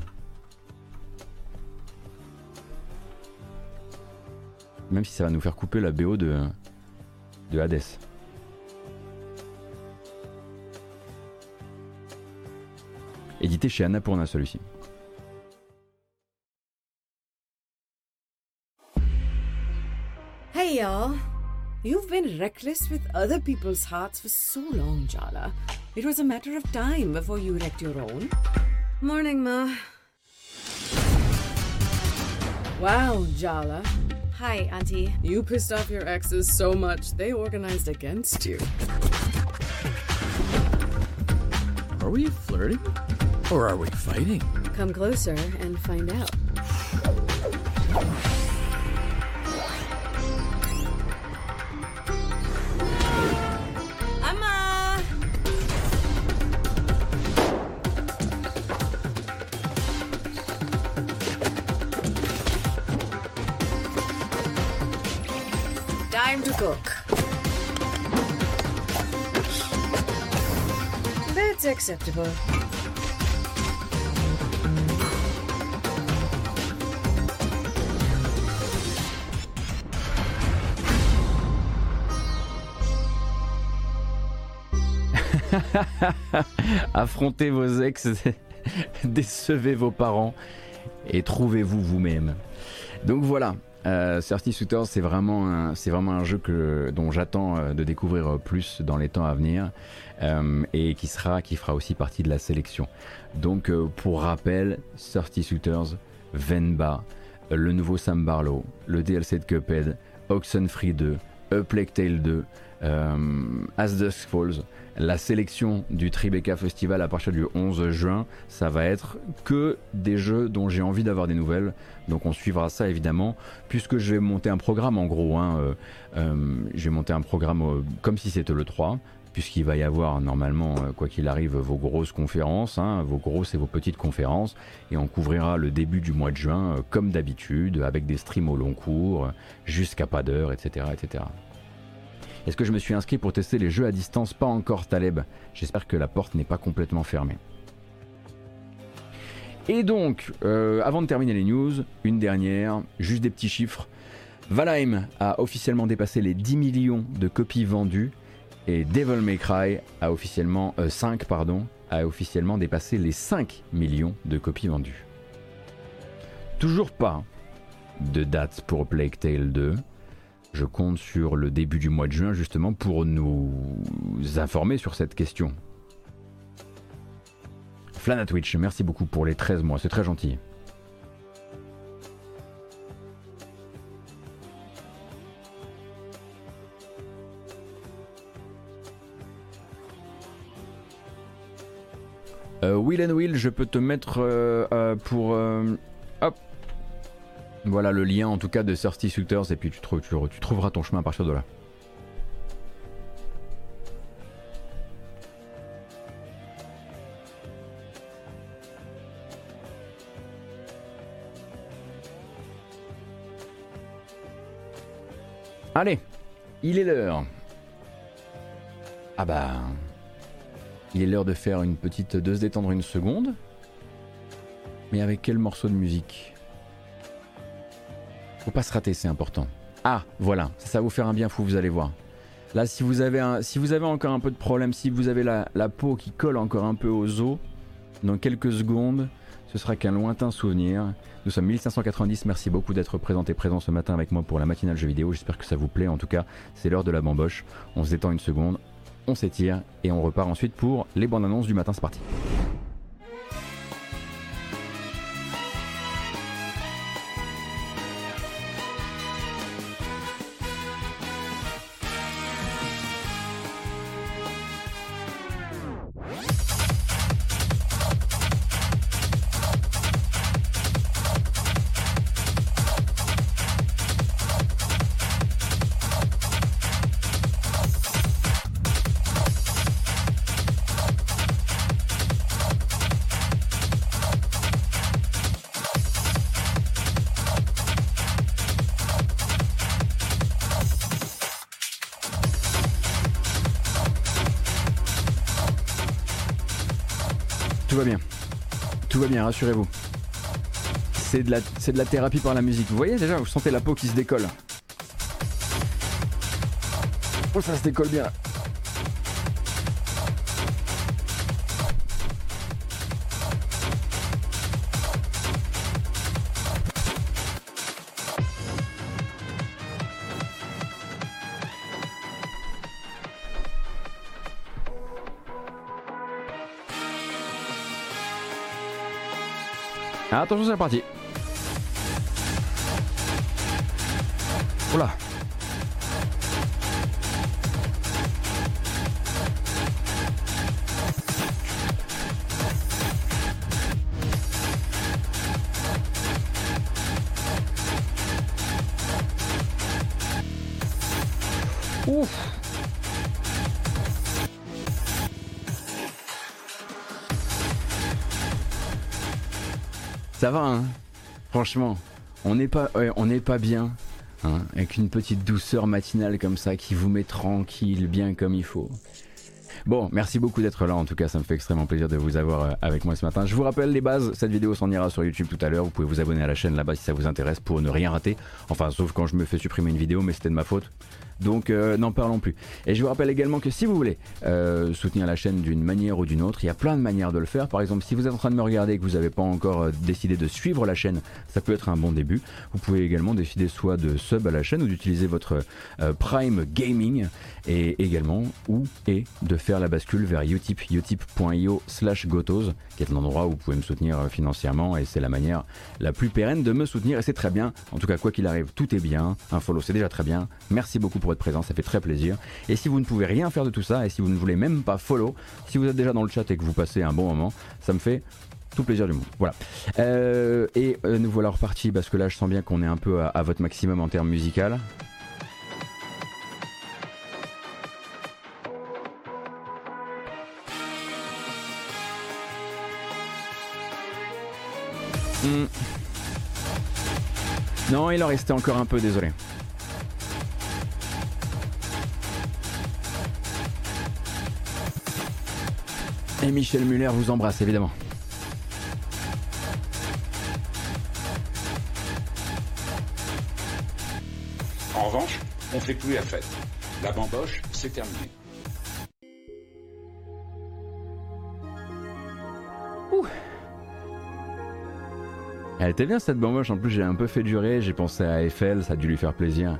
Même si ça va nous faire couper la BO de, de Hades. Édité chez Annapurna celui-ci. Hey y'all. You've been reckless with other people's hearts for so long, Jala. It was a matter of time before you wrecked your own. Morning, Ma. Wow, Jala. Hi, Auntie. You pissed off your exes so much they organized against you. Are we flirting? Or are we fighting? Come closer and find out. Time to cook. That's acceptable. Affrontez vos ex, décevez vos parents et trouvez-vous vous-même. Donc voilà, euh, Certi Shooters, c'est vraiment, vraiment un jeu dont j'attends euh, de découvrir plus dans les temps à venir euh, et qui, sera, qui fera aussi partie de la sélection. Donc euh, pour rappel, Certi Shooters, Venba, le nouveau Sam Barlow, le DLC de Cuphead, Oxenfree 2, A Plague Tale 2, euh, As Dusk Falls, la sélection du Tribeca Festival à partir du 11 juin, ça va être que des jeux dont j'ai envie d'avoir des nouvelles. Donc on suivra ça évidemment, puisque je vais monter un programme en gros. Hein, euh, euh, je vais monter un programme euh, comme si c'était le 3 puisqu'il va y avoir normalement, quoi qu'il arrive, vos grosses conférences, hein, vos grosses et vos petites conférences, et on couvrira le début du mois de juin comme d'habitude, avec des streams au long cours, jusqu'à pas d'heure, etc., etc. Est-ce que je me suis inscrit pour tester les jeux à distance? Pas encore, Taleb. J'espère que la porte n'est pas complètement fermée. Et donc, euh, avant de terminer les news, une dernière, juste des petits chiffres. Valheim a officiellement dépassé les 10 millions de copies vendues et Devil May Cry a officiellement euh, 5 pardon, a officiellement dépassé les 5 millions de copies vendues. Toujours pas de date pour Plague Tale 2. Je compte sur le début du mois de juin justement pour nous informer sur cette question. Flana Twitch, merci beaucoup pour les 13 mois, c'est très gentil. Euh, Will and Will, je peux te mettre euh, euh, pour. hop Voilà le lien en tout cas de Thirsty Shooters et puis tu- tu trouveras ton chemin à partir de là. Allez, il est l'heure. Ah bah. Il est l'heure de faire une petite. de se détendre une seconde. Mais avec quel morceau de musique? Pas se rater, c'est important. Ah, voilà, ça, ça va vous faire un bien fou, vous allez voir. Là, si vous avez, un, si vous avez encore un peu de problème, si vous avez la, peau qui colle encore un peu aux os, dans quelques secondes, ce sera qu'un lointain souvenir. Nous sommes 1590, merci beaucoup d'être présenté présent ce matin avec moi pour la matinale jeu vidéo. J'espère que ça vous plaît. En tout cas, c'est l'heure de la bamboche. On se détend une seconde, on s'étire et on repart ensuite pour les bandes annonces du matin. C'est parti. C'est de, la, de la thérapie par la musique. Vous voyez déjà, vous sentez la peau qui se décolle. Oh, ça se décolle bien. Attention, c'est parti. Ça va, hein Franchement, on n'est pas, bien, hein, avec une petite douceur matinale comme ça qui vous met tranquille, bien comme il faut. Bon, merci beaucoup d'être là. En tout cas, ça me fait extrêmement plaisir de vous avoir euh, avec moi ce matin. Je vous rappelle les bases. Cette vidéo s'en ira sur YouTube tout à l'heure. Vous pouvez vous abonner à la chaîne là-bas si ça vous intéresse pour ne rien rater. Enfin, sauf quand je me fais supprimer une vidéo, mais c'était de ma faute. Donc euh, n'en parlons plus. Et je vous rappelle également que si vous voulez euh, soutenir la chaîne d'une manière ou d'une autre, il y a plein de manières de le faire. Par exemple, si vous êtes en train de me regarder et que vous n'avez pas encore euh, décidé de suivre la chaîne, ça peut être un bon début. Vous pouvez également décider soit de sub à la chaîne ou d'utiliser votre Prime Gaming et également ou et de faire la bascule vers utip utip.io slash gotos qui est l'endroit où vous pouvez me soutenir financièrement et c'est la manière la plus pérenne de me soutenir et c'est très bien. En tout cas, quoi qu'il arrive, tout est bien. Un follow, c'est déjà très bien. Merci beaucoup pour votre présence, ça fait très plaisir. Et si vous ne pouvez rien faire de tout ça et si vous ne voulez même pas follow, si vous êtes déjà dans le chat et que vous passez un bon moment, ça me fait tout plaisir du monde. Voilà. Euh, et euh, nous voilà repartis parce que là, je sens bien qu'on est un peu à, votre maximum en termes musical. Hmm. Non, il en restait encore un peu, désolé. Et Michel Muller vous embrasse évidemment. En revanche, on fait plus la fête. La bamboche, c'est terminé. Elle était bien cette bamboche, en plus j'ai un peu fait durer, j'ai pensé à Eiffel, ça a dû lui faire plaisir.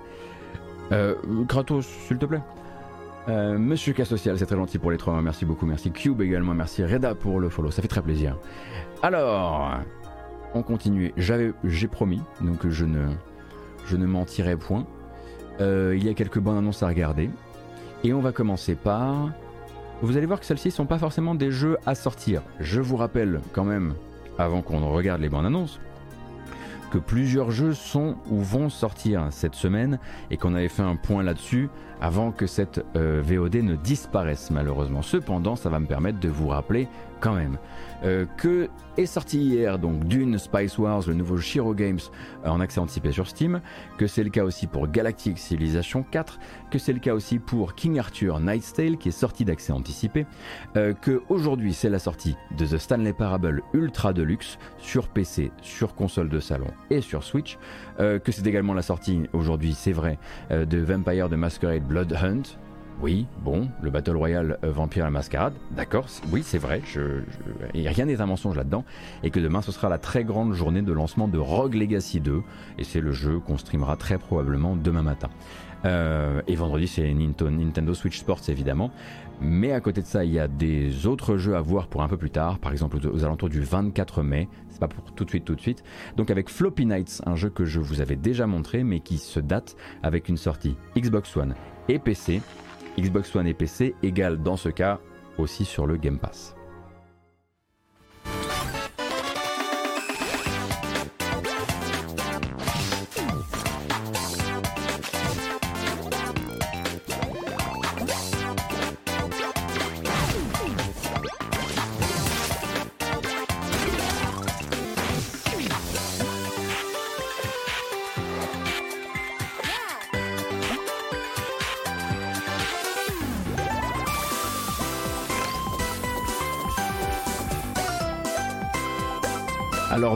Euh, Kratos, s'il te plaît. Euh, Monsieur K Social, c'est très gentil pour les trois merci beaucoup, merci Cube également, merci Reda pour le follow, ça fait très plaisir. Alors, on continue. J'avais, j'ai promis, donc je ne, je ne mentirai point. Euh, il y a quelques bonnes annonces à regarder, et on va commencer par. Vous allez voir que celles-ci sont pas forcément des jeux à sortir. Je vous rappelle quand même, avant qu'on regarde les bandes annonces, que plusieurs jeux sont ou vont sortir cette semaine et qu'on avait fait un point là-dessus avant que cette euh, VOD ne disparaisse malheureusement. Cependant, ça va me permettre de vous rappeler quand même euh, que est sorti hier donc Dune Spice Wars, le nouveau Shiro Games euh, en accès anticipé sur Steam, que c'est le cas aussi pour Galactic Civilization 4, que c'est le cas aussi pour King Arthur Night's Tale qui est sorti d'accès anticipé, que aujourd'hui c'est la sortie de The Stanley Parable Ultra Deluxe sur PC, sur console de salon et sur Switch, que c'est également la sortie aujourd'hui, c'est vrai, de Vampire the Masquerade Blood Hunt. Oui, bon, le Battle Royale euh, Vampire la Mascarade, d'accord, oui, c'est vrai, rien n'est un mensonge là-dedans, et que demain ce sera la très grande journée de lancement de Rogue Legacy 2, et c'est le jeu qu'on streamera très probablement demain matin. Euh, et vendredi, c'est Nintendo Switch Sports évidemment. Mais à côté de ça, il y a des autres jeux à voir pour un peu plus tard, par exemple aux, alentours du 24 mai. C'est pas pour tout de suite, tout de suite. Donc avec Floppy Nights, un jeu que je vous avais déjà montré, mais qui se date avec une sortie Xbox One et PC. Xbox One et PC égale dans ce cas aussi sur le Game Pass.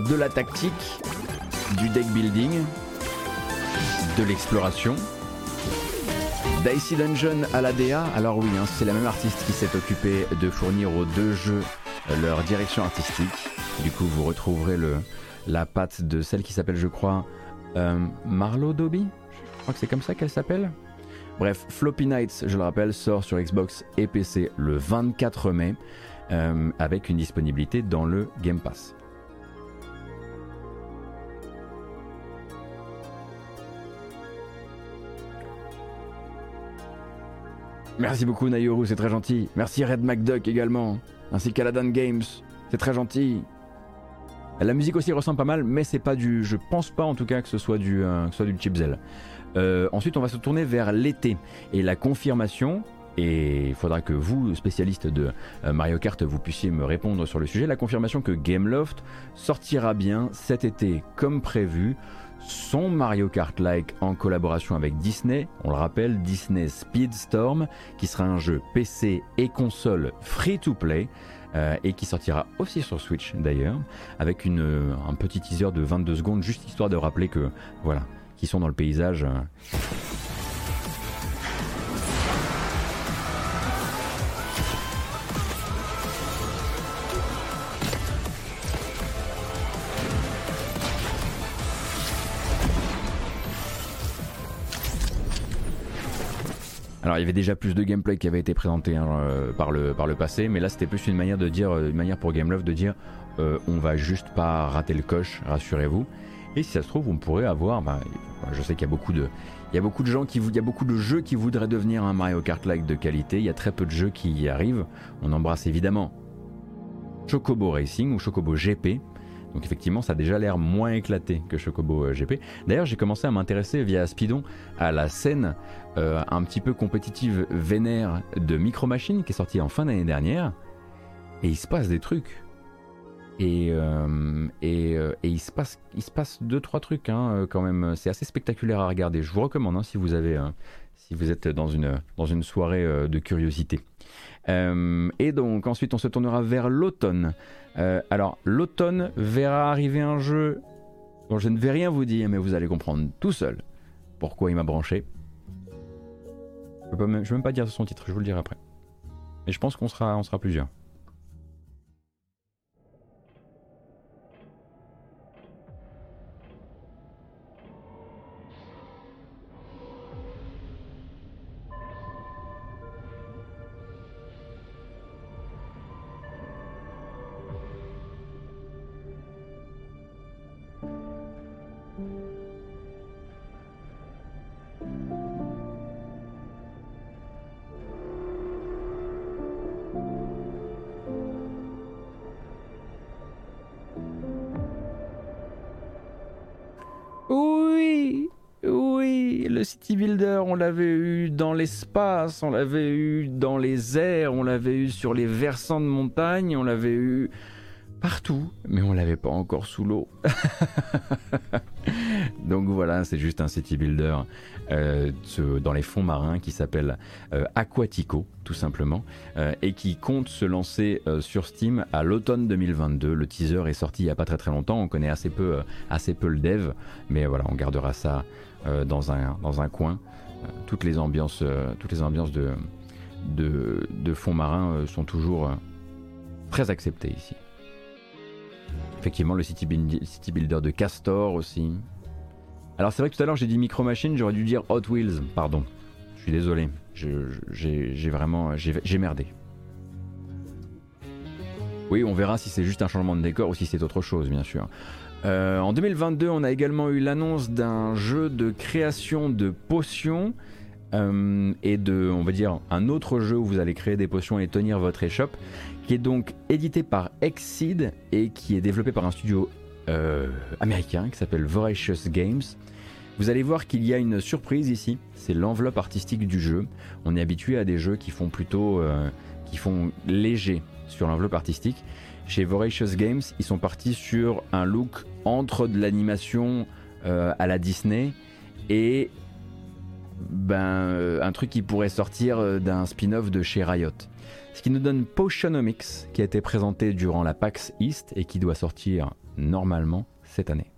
De la tactique, du deck building, de l'exploration. Dicey Dungeon à la DA, alors oui, hein, c'est la même artiste qui s'est occupée de fournir aux deux jeux leur direction artistique. Du coup, vous retrouverez le, la patte de celle qui s'appelle, je crois, euh, Marlo Dobby Je crois que c'est comme ça qu'elle s'appelle. Bref, Floppy Nights, je le rappelle, sort sur Xbox et PC le 24 mai, euh, avec une disponibilité dans le Game Pass. Merci beaucoup Nayoru, c'est très gentil. Merci Red McDuck également, ainsi qu'Aladan Games, c'est très gentil. La musique aussi ressemble pas mal, mais c'est pas du. Je pense pas en tout cas que ce soit du, euh, que soit du chipzel. Euh, ensuite, on va se tourner vers l'été et la confirmation. Et il faudra que vous, spécialistes de euh, Mario Kart, vous puissiez me répondre sur le sujet. La confirmation que Gameloft sortira bien cet été comme prévu son Mario Kart-like en collaboration avec Disney, on le rappelle, Disney Speedstorm, qui sera un jeu PC et console free-to-play. Euh, et qui sortira aussi sur Switch d'ailleurs, avec une, euh, un petit teaser de 22 secondes, juste histoire de rappeler que voilà, qui sont dans le paysage. Euh, Alors il y avait déjà plus de gameplay qui avait été présenté hein, euh, par, le, passé, mais là c'était plus une manière de dire, euh, une manière pour Gameloft de dire euh, on va juste pas rater le coche, rassurez-vous. Et si ça se trouve, on pourrait avoir, bah, je sais qu'il y a beaucoup de, il y a beaucoup de gens qui, il y a beaucoup de jeux qui voudraient devenir un Mario Kart-like de qualité. Il y a très peu de jeux qui y arrivent. On embrasse évidemment Chocobo Racing ou Chocobo GP, donc effectivement, ça a déjà l'air moins éclaté que Chocobo euh, GP. D'ailleurs, j'ai commencé à m'intéresser via Speedon à la scène euh, un petit peu compétitive vénère de Micro Machine qui est sortie en fin d'année dernière. Et il se passe des trucs. Et, euh, et, il, se passe, il se passe deux trois trucs hein, quand même. C'est assez spectaculaire à regarder. Je vous recommande hein, si vous avez, êtes dans une soirée de curiosité. et donc ensuite on se tournera vers l'automne euh, alors, l'automne verra arriver un jeu dont je ne vais rien vous dire, mais vous allez comprendre tout seul pourquoi il m'a branché. Je ne vais même pas dire son titre, je vous le dirai après. Mais je pense qu'on sera, on sera plusieurs. City Builder, on l'avait eu dans l'espace, on l'avait eu dans les airs, on l'avait eu sur les versants de montagne, on l'avait eu partout, mais on l'avait pas encore sous l'eau. Donc voilà, c'est juste un city builder euh, dans les fonds marins qui s'appelle euh, Aquatico, tout simplement, euh, et qui compte se lancer sur Steam à l'automne 2022. Le teaser est sorti il y a pas très très longtemps, on connaît assez peu, assez peu le dev, mais voilà, on gardera ça dans, un, dans un coin. toutes les ambiances, toutes les ambiances de, de, de fonds marins sont toujours très acceptées ici. Effectivement, le city, builder de Castor aussi. Alors c'est vrai que tout à l'heure j'ai dit Micro Machine, j'aurais dû dire Hot Wheels, pardon. Je suis désolé, j'ai vraiment... j'ai merdé. Oui, on verra si c'est juste un changement de décor ou si c'est autre chose, bien sûr. Euh, en 2022, on a également eu l'annonce d'un jeu de création de potions euh, et de, on va dire, un autre jeu où vous allez créer des potions et tenir votre échoppe qui est donc édité par Exceed et qui est développé par un studio euh, américain qui s'appelle Voracious Games. Vous allez voir qu'il y a une surprise ici, c'est l'enveloppe artistique du jeu. On est habitué à des jeux qui font plutôt, léger sur l'enveloppe artistique. Chez Voracious Games, ils sont partis sur un look entre de l'animation euh, à la Disney et ben, euh, un truc qui pourrait sortir euh, d'un spin-off de chez Riot. Ce qui nous donne Potionomics, qui a été présenté durant la PAX East et qui doit sortir normalement cette année.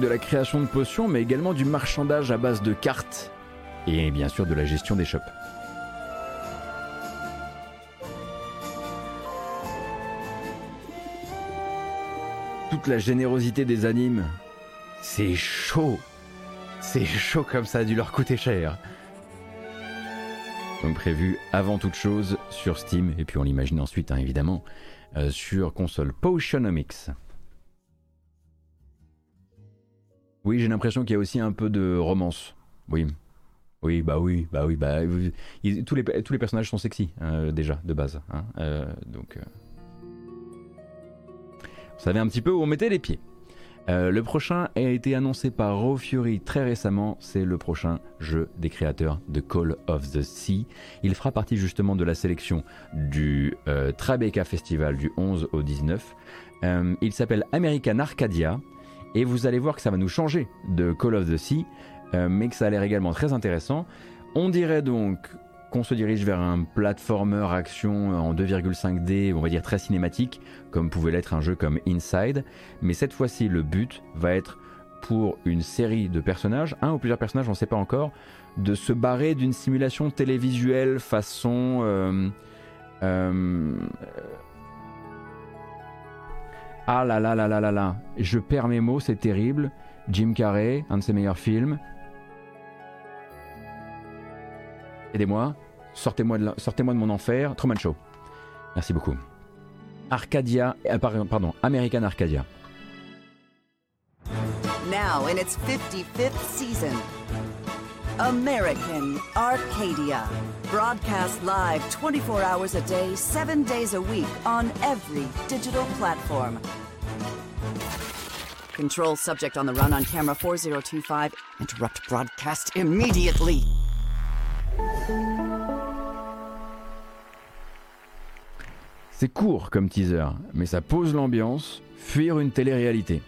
De la création de potions, mais également du marchandage à base de cartes et bien sûr de la gestion des shops. Toute la générosité des animes, c'est chaud. C'est chaud comme ça a dû leur coûter cher. Donc prévu avant toute chose sur Steam, et puis on l'imagine ensuite hein, évidemment euh, sur console Potionomics. Oui, j'ai l'impression qu'il y a aussi un peu de romance. Oui. Oui, bah oui, bah oui, bah ils- tous, les, tous les personnages sont sexy euh, déjà de base. hein, euh, donc, euh, on savait un petit peu où on mettait les pieds. Euh, le prochain a été annoncé par Raw Fury très récemment. C'est le prochain jeu des créateurs de Call of the Sea. Il fera partie justement de la sélection du euh, Tribeca Festival du 11 au 19. Euh, il s'appelle American Arcadia. Et vous allez voir que ça va nous changer de Call of the Sea, euh, mais que ça a l'air également très intéressant. On dirait donc qu'on se dirige vers un platformer action en 2,5D, on va dire très cinématique, comme pouvait l'être un jeu comme Inside. Mais cette fois-ci, le but va être pour une série de personnages, un ou plusieurs personnages, on ne sait pas encore, de se barrer d'une simulation télévisuelle façon... euh, euh, ah là là là là là là, je perds mes mots, c'est terrible. Jim Carrey, un de ses meilleurs films. Aidez-moi, sortez-moi de, mon enfer. Truman Show. Merci beaucoup. Arcadia, euh, par- pardon, American Arcadia. Now in its 55th season. American Arcadia. Broadcast live 24 hours a day, 7 days a week on every digital platform. Control subject on the run on camera 4025. Interrupt broadcast immediately. C'est court comme teaser, mais ça pose l'ambiance. Fuir une télé-réalité.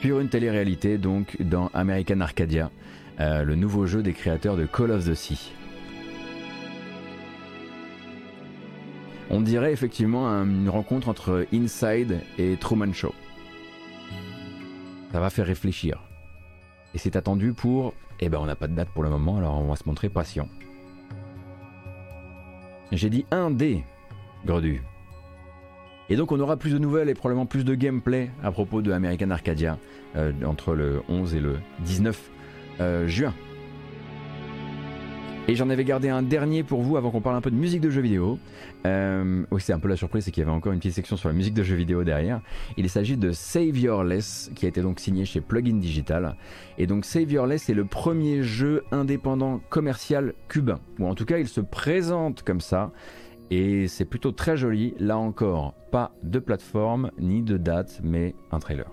Fuir une télé-réalité, donc, dans American Arcadia, euh, le nouveau jeu des créateurs de Call of the Sea. On dirait effectivement un- une rencontre entre Inside et Truman Show. Ça va faire réfléchir. Et c'est attendu pour... Eh ben on n'a pas de date pour le moment, alors on va se montrer patient. J'ai dit 1D, Gredu. Et donc on aura plus de nouvelles et probablement plus de gameplay à propos de American Arcadia euh, entre le 11 et le 19 euh, juin. Et j'en avais gardé un dernier pour vous avant qu'on parle un peu de musique de jeux vidéo. Euh, oui, c'est un peu la surprise, c'est qu'il y avait encore une petite section sur la musique de jeux vidéo derrière. Il s'agit de Saviorless, qui a été donc signé chez Plugin Digital. Et donc Saviorless est le premier jeu indépendant commercial cubain. Ou en tout cas, il se présente comme ça. Et c'est plutôt très joli. Là encore, pas de plateforme ni de date, mais un trailer.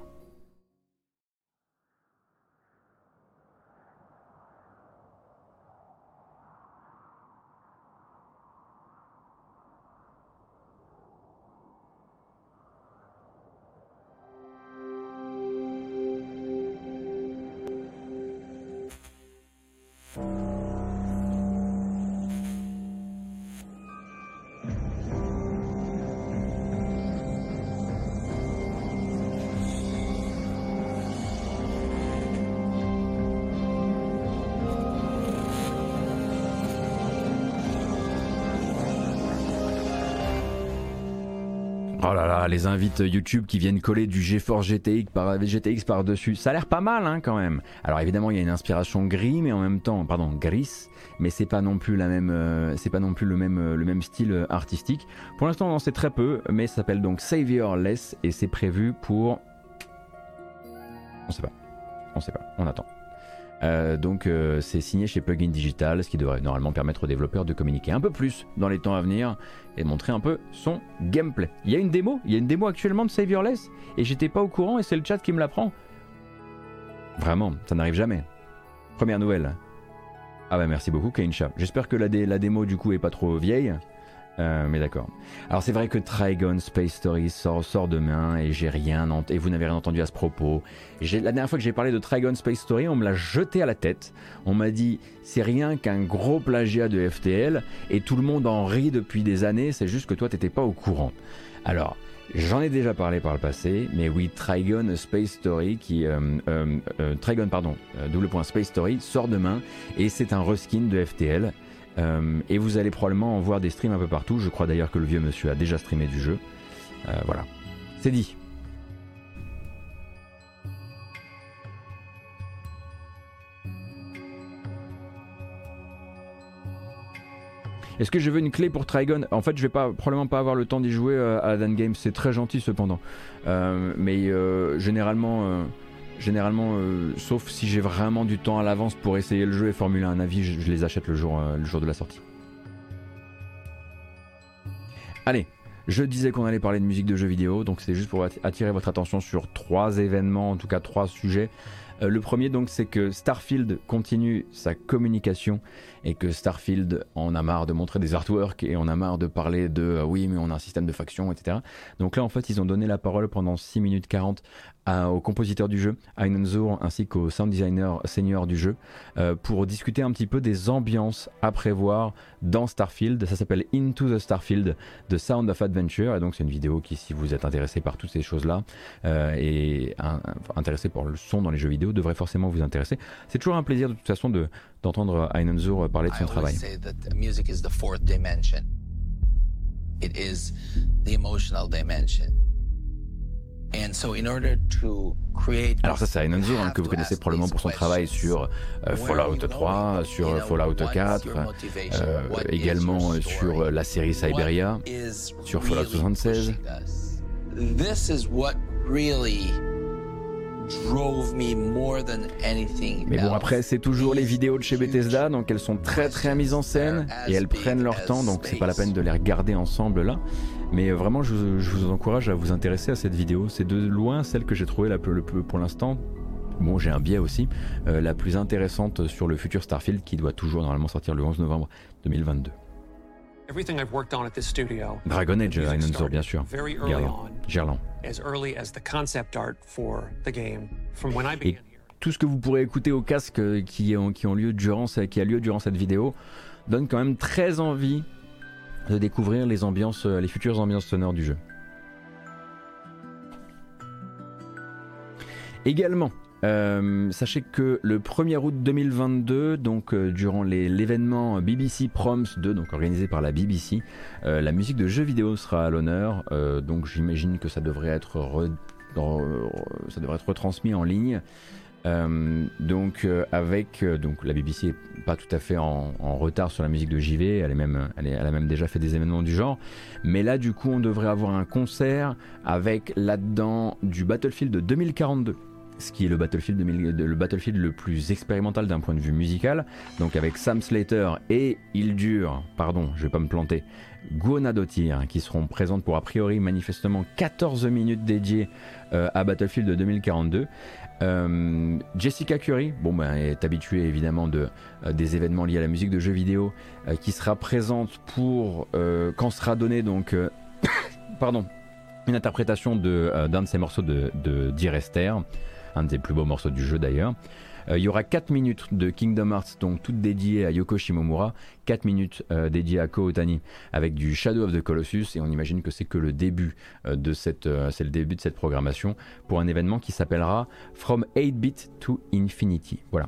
Les invites YouTube qui viennent coller du GeForce GTX par GTX par dessus, ça a l'air pas mal hein, quand même. Alors évidemment, il y a une inspiration gris, mais en même temps, pardon, gris, mais c'est pas non plus la même, euh, c'est pas non plus le même, euh, le même style euh, artistique. Pour l'instant, on en sait très peu, mais ça s'appelle donc Saviorless et c'est prévu pour, on sait pas, on sait pas, on attend. Euh, donc euh, c'est signé chez Plugin Digital, ce qui devrait normalement permettre aux développeurs de communiquer un peu plus dans les temps à venir et montrer un peu son gameplay. Il y a une démo, il y a une démo actuellement de Saviorless et j'étais pas au courant et c'est le chat qui me l'apprend. Vraiment, ça n'arrive jamais. Première nouvelle. Ah bah merci beaucoup Kaincha. J'espère que la, la démo du coup est pas trop vieille. Euh, mais d'accord. Alors c'est vrai que Trigon Space Story sort, sort demain et j'ai rien et vous n'avez rien entendu à ce propos. La dernière fois que j'ai parlé de Trigon Space Story, on me l'a jeté à la tête. On m'a dit c'est rien qu'un gros plagiat de FTL et tout le monde en rit depuis des années. C'est juste que toi t'étais pas au courant. Alors J'en ai déjà parlé par le passé, mais oui, Trigon Space Story, qui, euh, euh Trigon, pardon, double point Space Story, sort demain, et c'est un reskin de FTL. Euh, et vous allez probablement en voir des streams un peu partout. Je crois d'ailleurs que le vieux monsieur a déjà streamé du jeu. Euh, voilà. C'est dit. Est-ce que je veux une clé pour Trigon? En fait, je vais pas probablement pas avoir le temps d'y jouer euh, à Dan Game. C'est très gentil cependant, mais généralement, Généralement, euh, sauf si j'ai vraiment du temps à l'avance pour essayer le jeu et formuler un avis, je, les achète le jour, euh, le jour de la sortie. Allez, je disais qu'on allait parler de musique de jeux vidéo, donc c'était juste pour attirer votre attention sur trois événements, en tout cas trois sujets. Euh, le premier donc c'est que Starfield continue sa communication et que Starfield en a marre de montrer des artworks et on a marre de parler de oui mais on a un système de faction etc. Donc là en fait ils ont donné la parole pendant 6 minutes 40 au compositeur du jeu, Zur, ainsi qu'au sound designer senior du jeu, euh, pour discuter un petit peu des ambiances à prévoir dans Starfield. Ça s'appelle Into the Starfield, The Sound of Adventure. Et donc c'est une vidéo qui, si vous êtes intéressé par toutes ces choses-là euh, et intéressé par le son dans les jeux vidéo, devrait forcément vous intéresser. C'est toujours un plaisir de toute façon de, d'entendre Ainon Zur parler de son travail. It is the emotional dimension. Alors ça c'est Einanzur hein, que vous connaissez probablement pour son travail sur euh, Fallout 3, sur Fallout 4, euh, également sur la série Cyberia, sur Fallout 76. Mais bon après c'est toujours les vidéos de chez Bethesda donc elles sont très très mises en scène et elles prennent leur temps donc c'est pas la peine de les regarder ensemble là. Mais euh, vraiment, je, vous encourage à vous intéresser à cette vidéo. C'est de loin celle que j'ai trouvée la plus, pour l'instant. Bon, j'ai un biais aussi, euh, la plus intéressante sur le futur Starfield qui doit toujours normalement sortir le 11 novembre 2022. Dragon Age, bien sûr. Gerland. Et tout ce que vous pourrez écouter au casque euh, qui, ont, qui, ont lieu durant, qui a lieu durant cette vidéo donne quand même très envie de découvrir les ambiances, euh, les futures ambiances sonores du jeu. Également, euh, sachez que le 1er août 2022, donc euh, durant l'événement BBC Proms 2, donc organisé par la BBC, la musique de jeux vidéo sera à l'honneur. donc j'imagine que ça devrait être retransmis en ligne. Euh, donc euh, avec euh, donc la BBC est pas tout à fait en, retard sur la musique de JV, elle elle, a même déjà fait des événements du genre, mais là du coup on devrait avoir un concert avec là-dedans du Battlefield 2042 ce qui est le Battlefield, le Battlefield le plus expérimental d'un point de vue musical, donc avec Sam Slater et il dure, pardon, je vais pas me planter, Guona Dottir, qui seront présentes pour a priori manifestement 14 minutes dédiées à Battlefield 2042. Euh, Jessica Curry, bon ben, est habituée évidemment de, euh, des événements liés à la musique de jeux vidéo, euh, qui sera présente pour quand sera donné donc, pardon, une interprétation de, d'un de ces morceaux de, de un des plus beaux morceaux du jeu d'ailleurs. Euh, il y aura 4 minutes de Kingdom Hearts, donc toutes dédiées à Yoko Shimomura, 4 minutes euh, dédiées à Ko Otani avec du Shadow of the Colossus, et on imagine que c'est que le début euh, de cette, c'est le début de cette programmation pour un événement qui s'appellera From 8-bit to Infinity. Voilà.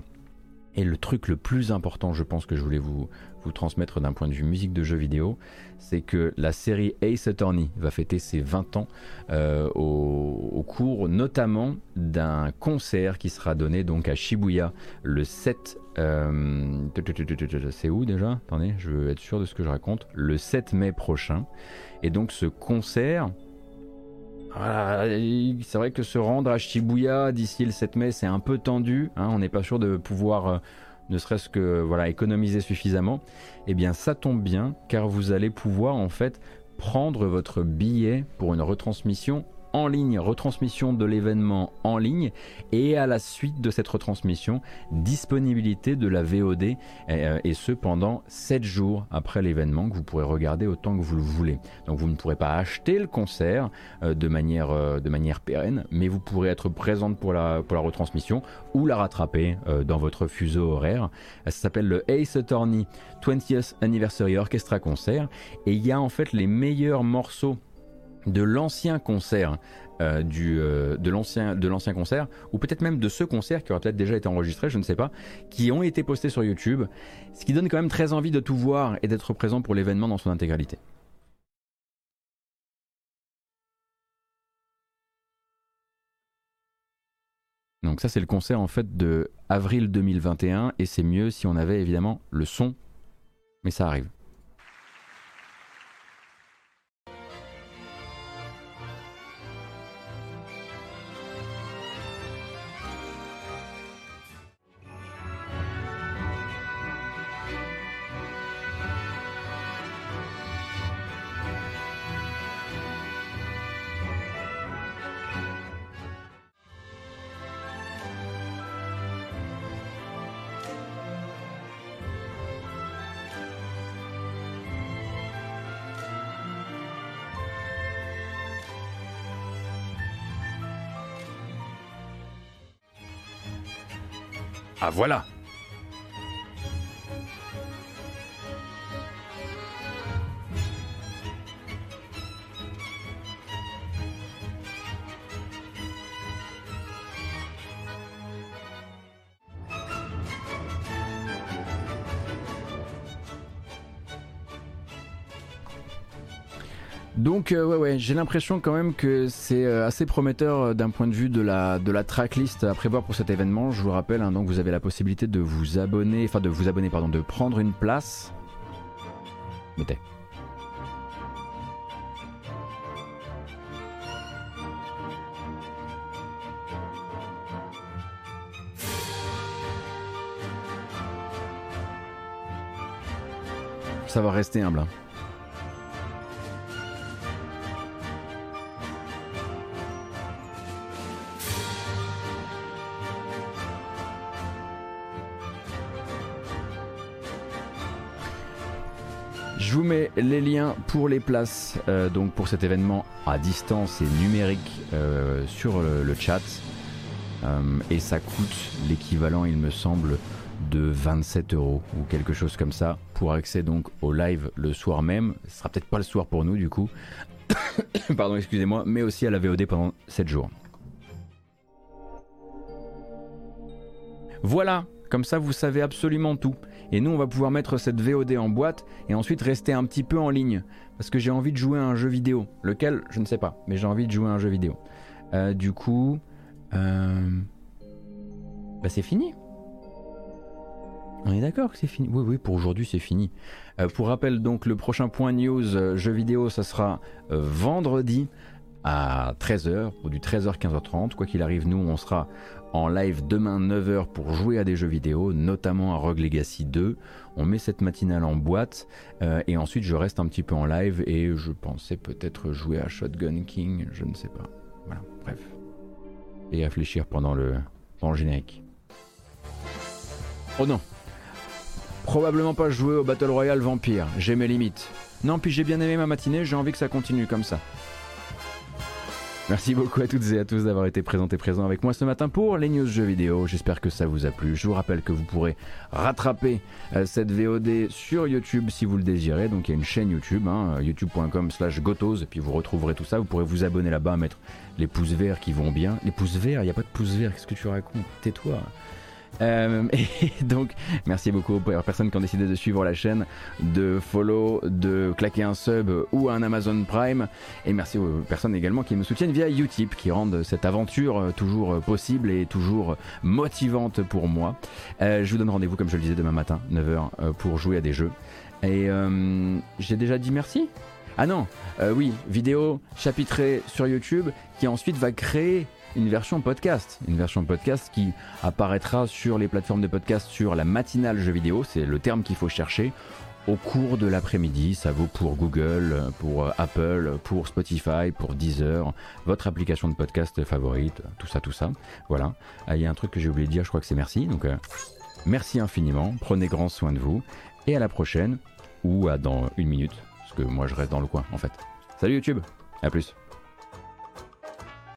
Et le truc le plus important, je pense que je voulais vous, transmettre d'un point de vue musique de jeux vidéo, c'est que la série Ace Attorney va fêter ses 20 ans euh, au, cours notamment d'un concert qui sera donné donc à Shibuya le 7 euh, c'est où déjà? Attendez, je veux être sûr de ce que je raconte. Le 7 mai prochain. Et donc ce concert, c'est vrai que se rendre à Shibuya d'ici le 7 mai, c'est un peu tendu. hein, on n'est pas sûr de pouvoir, euh, ne serait-ce que voilà, économiser suffisamment. Eh bien, ça tombe bien, car vous allez pouvoir en fait prendre votre billet pour une retransmission en ligne, retransmission de l'événement en ligne, et à la suite de cette retransmission, disponibilité de la VOD, euh, et ce pendant 7 jours après l'événement, que vous pourrez regarder autant que vous le voulez. Donc vous ne pourrez pas acheter le concert euh, de, manière, euh, de manière pérenne, mais vous pourrez être présente pour la, pour la retransmission ou la rattraper dans votre fuseau horaire. Ça s'appelle le Ace Attorney 20th Anniversary Orchestra Concert, et il y a en fait les meilleurs morceaux de l'ancien concert euh, du, euh, l'ancien concert ou peut-être même de ce concert qui aura peut-être déjà été enregistré je ne sais pas qui ont été postés sur YouTube ce qui donne quand même très envie de tout voir et d'être présent pour l'événement dans son intégralité. Donc ça c'est le concert en fait de avril 2021 et c'est mieux si on avait évidemment le son. Mais ça arrive voilà Donc euh, ouais ouais, j'ai l'impression quand même que c'est euh, assez prometteur euh, d'un point de vue de la de la tracklist à prévoir pour cet événement. Je vous rappelle hein, donc vous avez la possibilité de vous abonner, enfin de vous abonner pardon, de prendre une place. Mettez. Ça va rester humble. hein. Les liens pour les places euh, donc pour cet événement à distance et numérique euh, sur le, chat. Euh, et ça coûte l'équivalent, il me semble, de 27 euros ou quelque chose comme ça pour accès donc au live le soir même. Ce sera peut-être pas le soir pour nous du coup. Pardon, excusez-moi, mais aussi à la VOD pendant 7 jours. Voilà, comme ça vous savez absolument tout. Et nous on va pouvoir mettre cette VOD en boîte et ensuite rester un petit peu en ligne. Parce que j'ai envie de jouer à un jeu vidéo. Lequel, je ne sais pas, mais j'ai envie de jouer à un jeu vidéo. Euh, du coup... euh, Bah c'est fini. On est d'accord que c'est fini? Oui, oui, pour aujourd'hui c'est fini. Euh, pour rappel, donc le prochain point news jeu vidéo, ça sera vendredi à 13h, ou du 13h 15h30. Quoi qu'il arrive, nous on sera en live demain 9h pour jouer à des jeux vidéo, notamment à Rogue Legacy 2. On met cette matinale en boîte euh, et ensuite je reste un petit peu en live et je pensais peut-être jouer à Shotgun King, je ne sais pas. Voilà, bref. Et réfléchir pendant le, pendant le générique. Oh non Probablement pas jouer au Battle Royale Vampire, j'ai mes limites. Non, puis j'ai bien aimé ma matinée, j'ai envie que ça continue comme ça. Merci beaucoup à toutes et à tous d'avoir été présents et présents avec moi ce matin pour les news jeux vidéo. J'espère que ça vous a plu. Je vous rappelle que vous pourrez rattraper euh, cette VOD sur YouTube si vous le désirez. Donc il y a une chaîne YouTube, hein, youtube.com slash gotos, et puis vous retrouverez tout ça. Vous pourrez vous abonner là-bas, mettre les pouces verts qui vont bien. Les pouces verts, il n'y a pas de pouces verts, qu'est-ce que tu racontes? Tais-toi. Euh, et donc, merci beaucoup les personnes qui ont décidé de suivre la chaîne, de follow, de claquer un sub ou un Amazon Prime. Et merci aux personnes également qui me soutiennent via Utip, qui rendent cette aventure euh, toujours possible et toujours motivante pour moi. Euh, je vous donne rendez-vous, comme je le disais, demain matin, 9h, pour jouer à des jeux. Et j'ai déjà dit merci? Ah non, oui, vidéo chapitrée sur YouTube qui ensuite va créer une version podcast. Une version podcast qui apparaîtra sur les plateformes de podcast sur la matinale jeu vidéo, c'est le terme qu'il faut chercher, au cours de l'après-midi. Ça vaut pour Google, pour Apple, pour Spotify, pour Deezer, votre application de podcast favorite, tout ça, tout ça. Voilà. Ah, il y a un truc que j'ai oublié de dire, je crois que c'est merci. Donc, euh, merci infiniment. Prenez grand soin de vous. Et à la prochaine, ou à dans une minute, parce que moi je reste dans le coin en fait. Salut YouTube, à plus.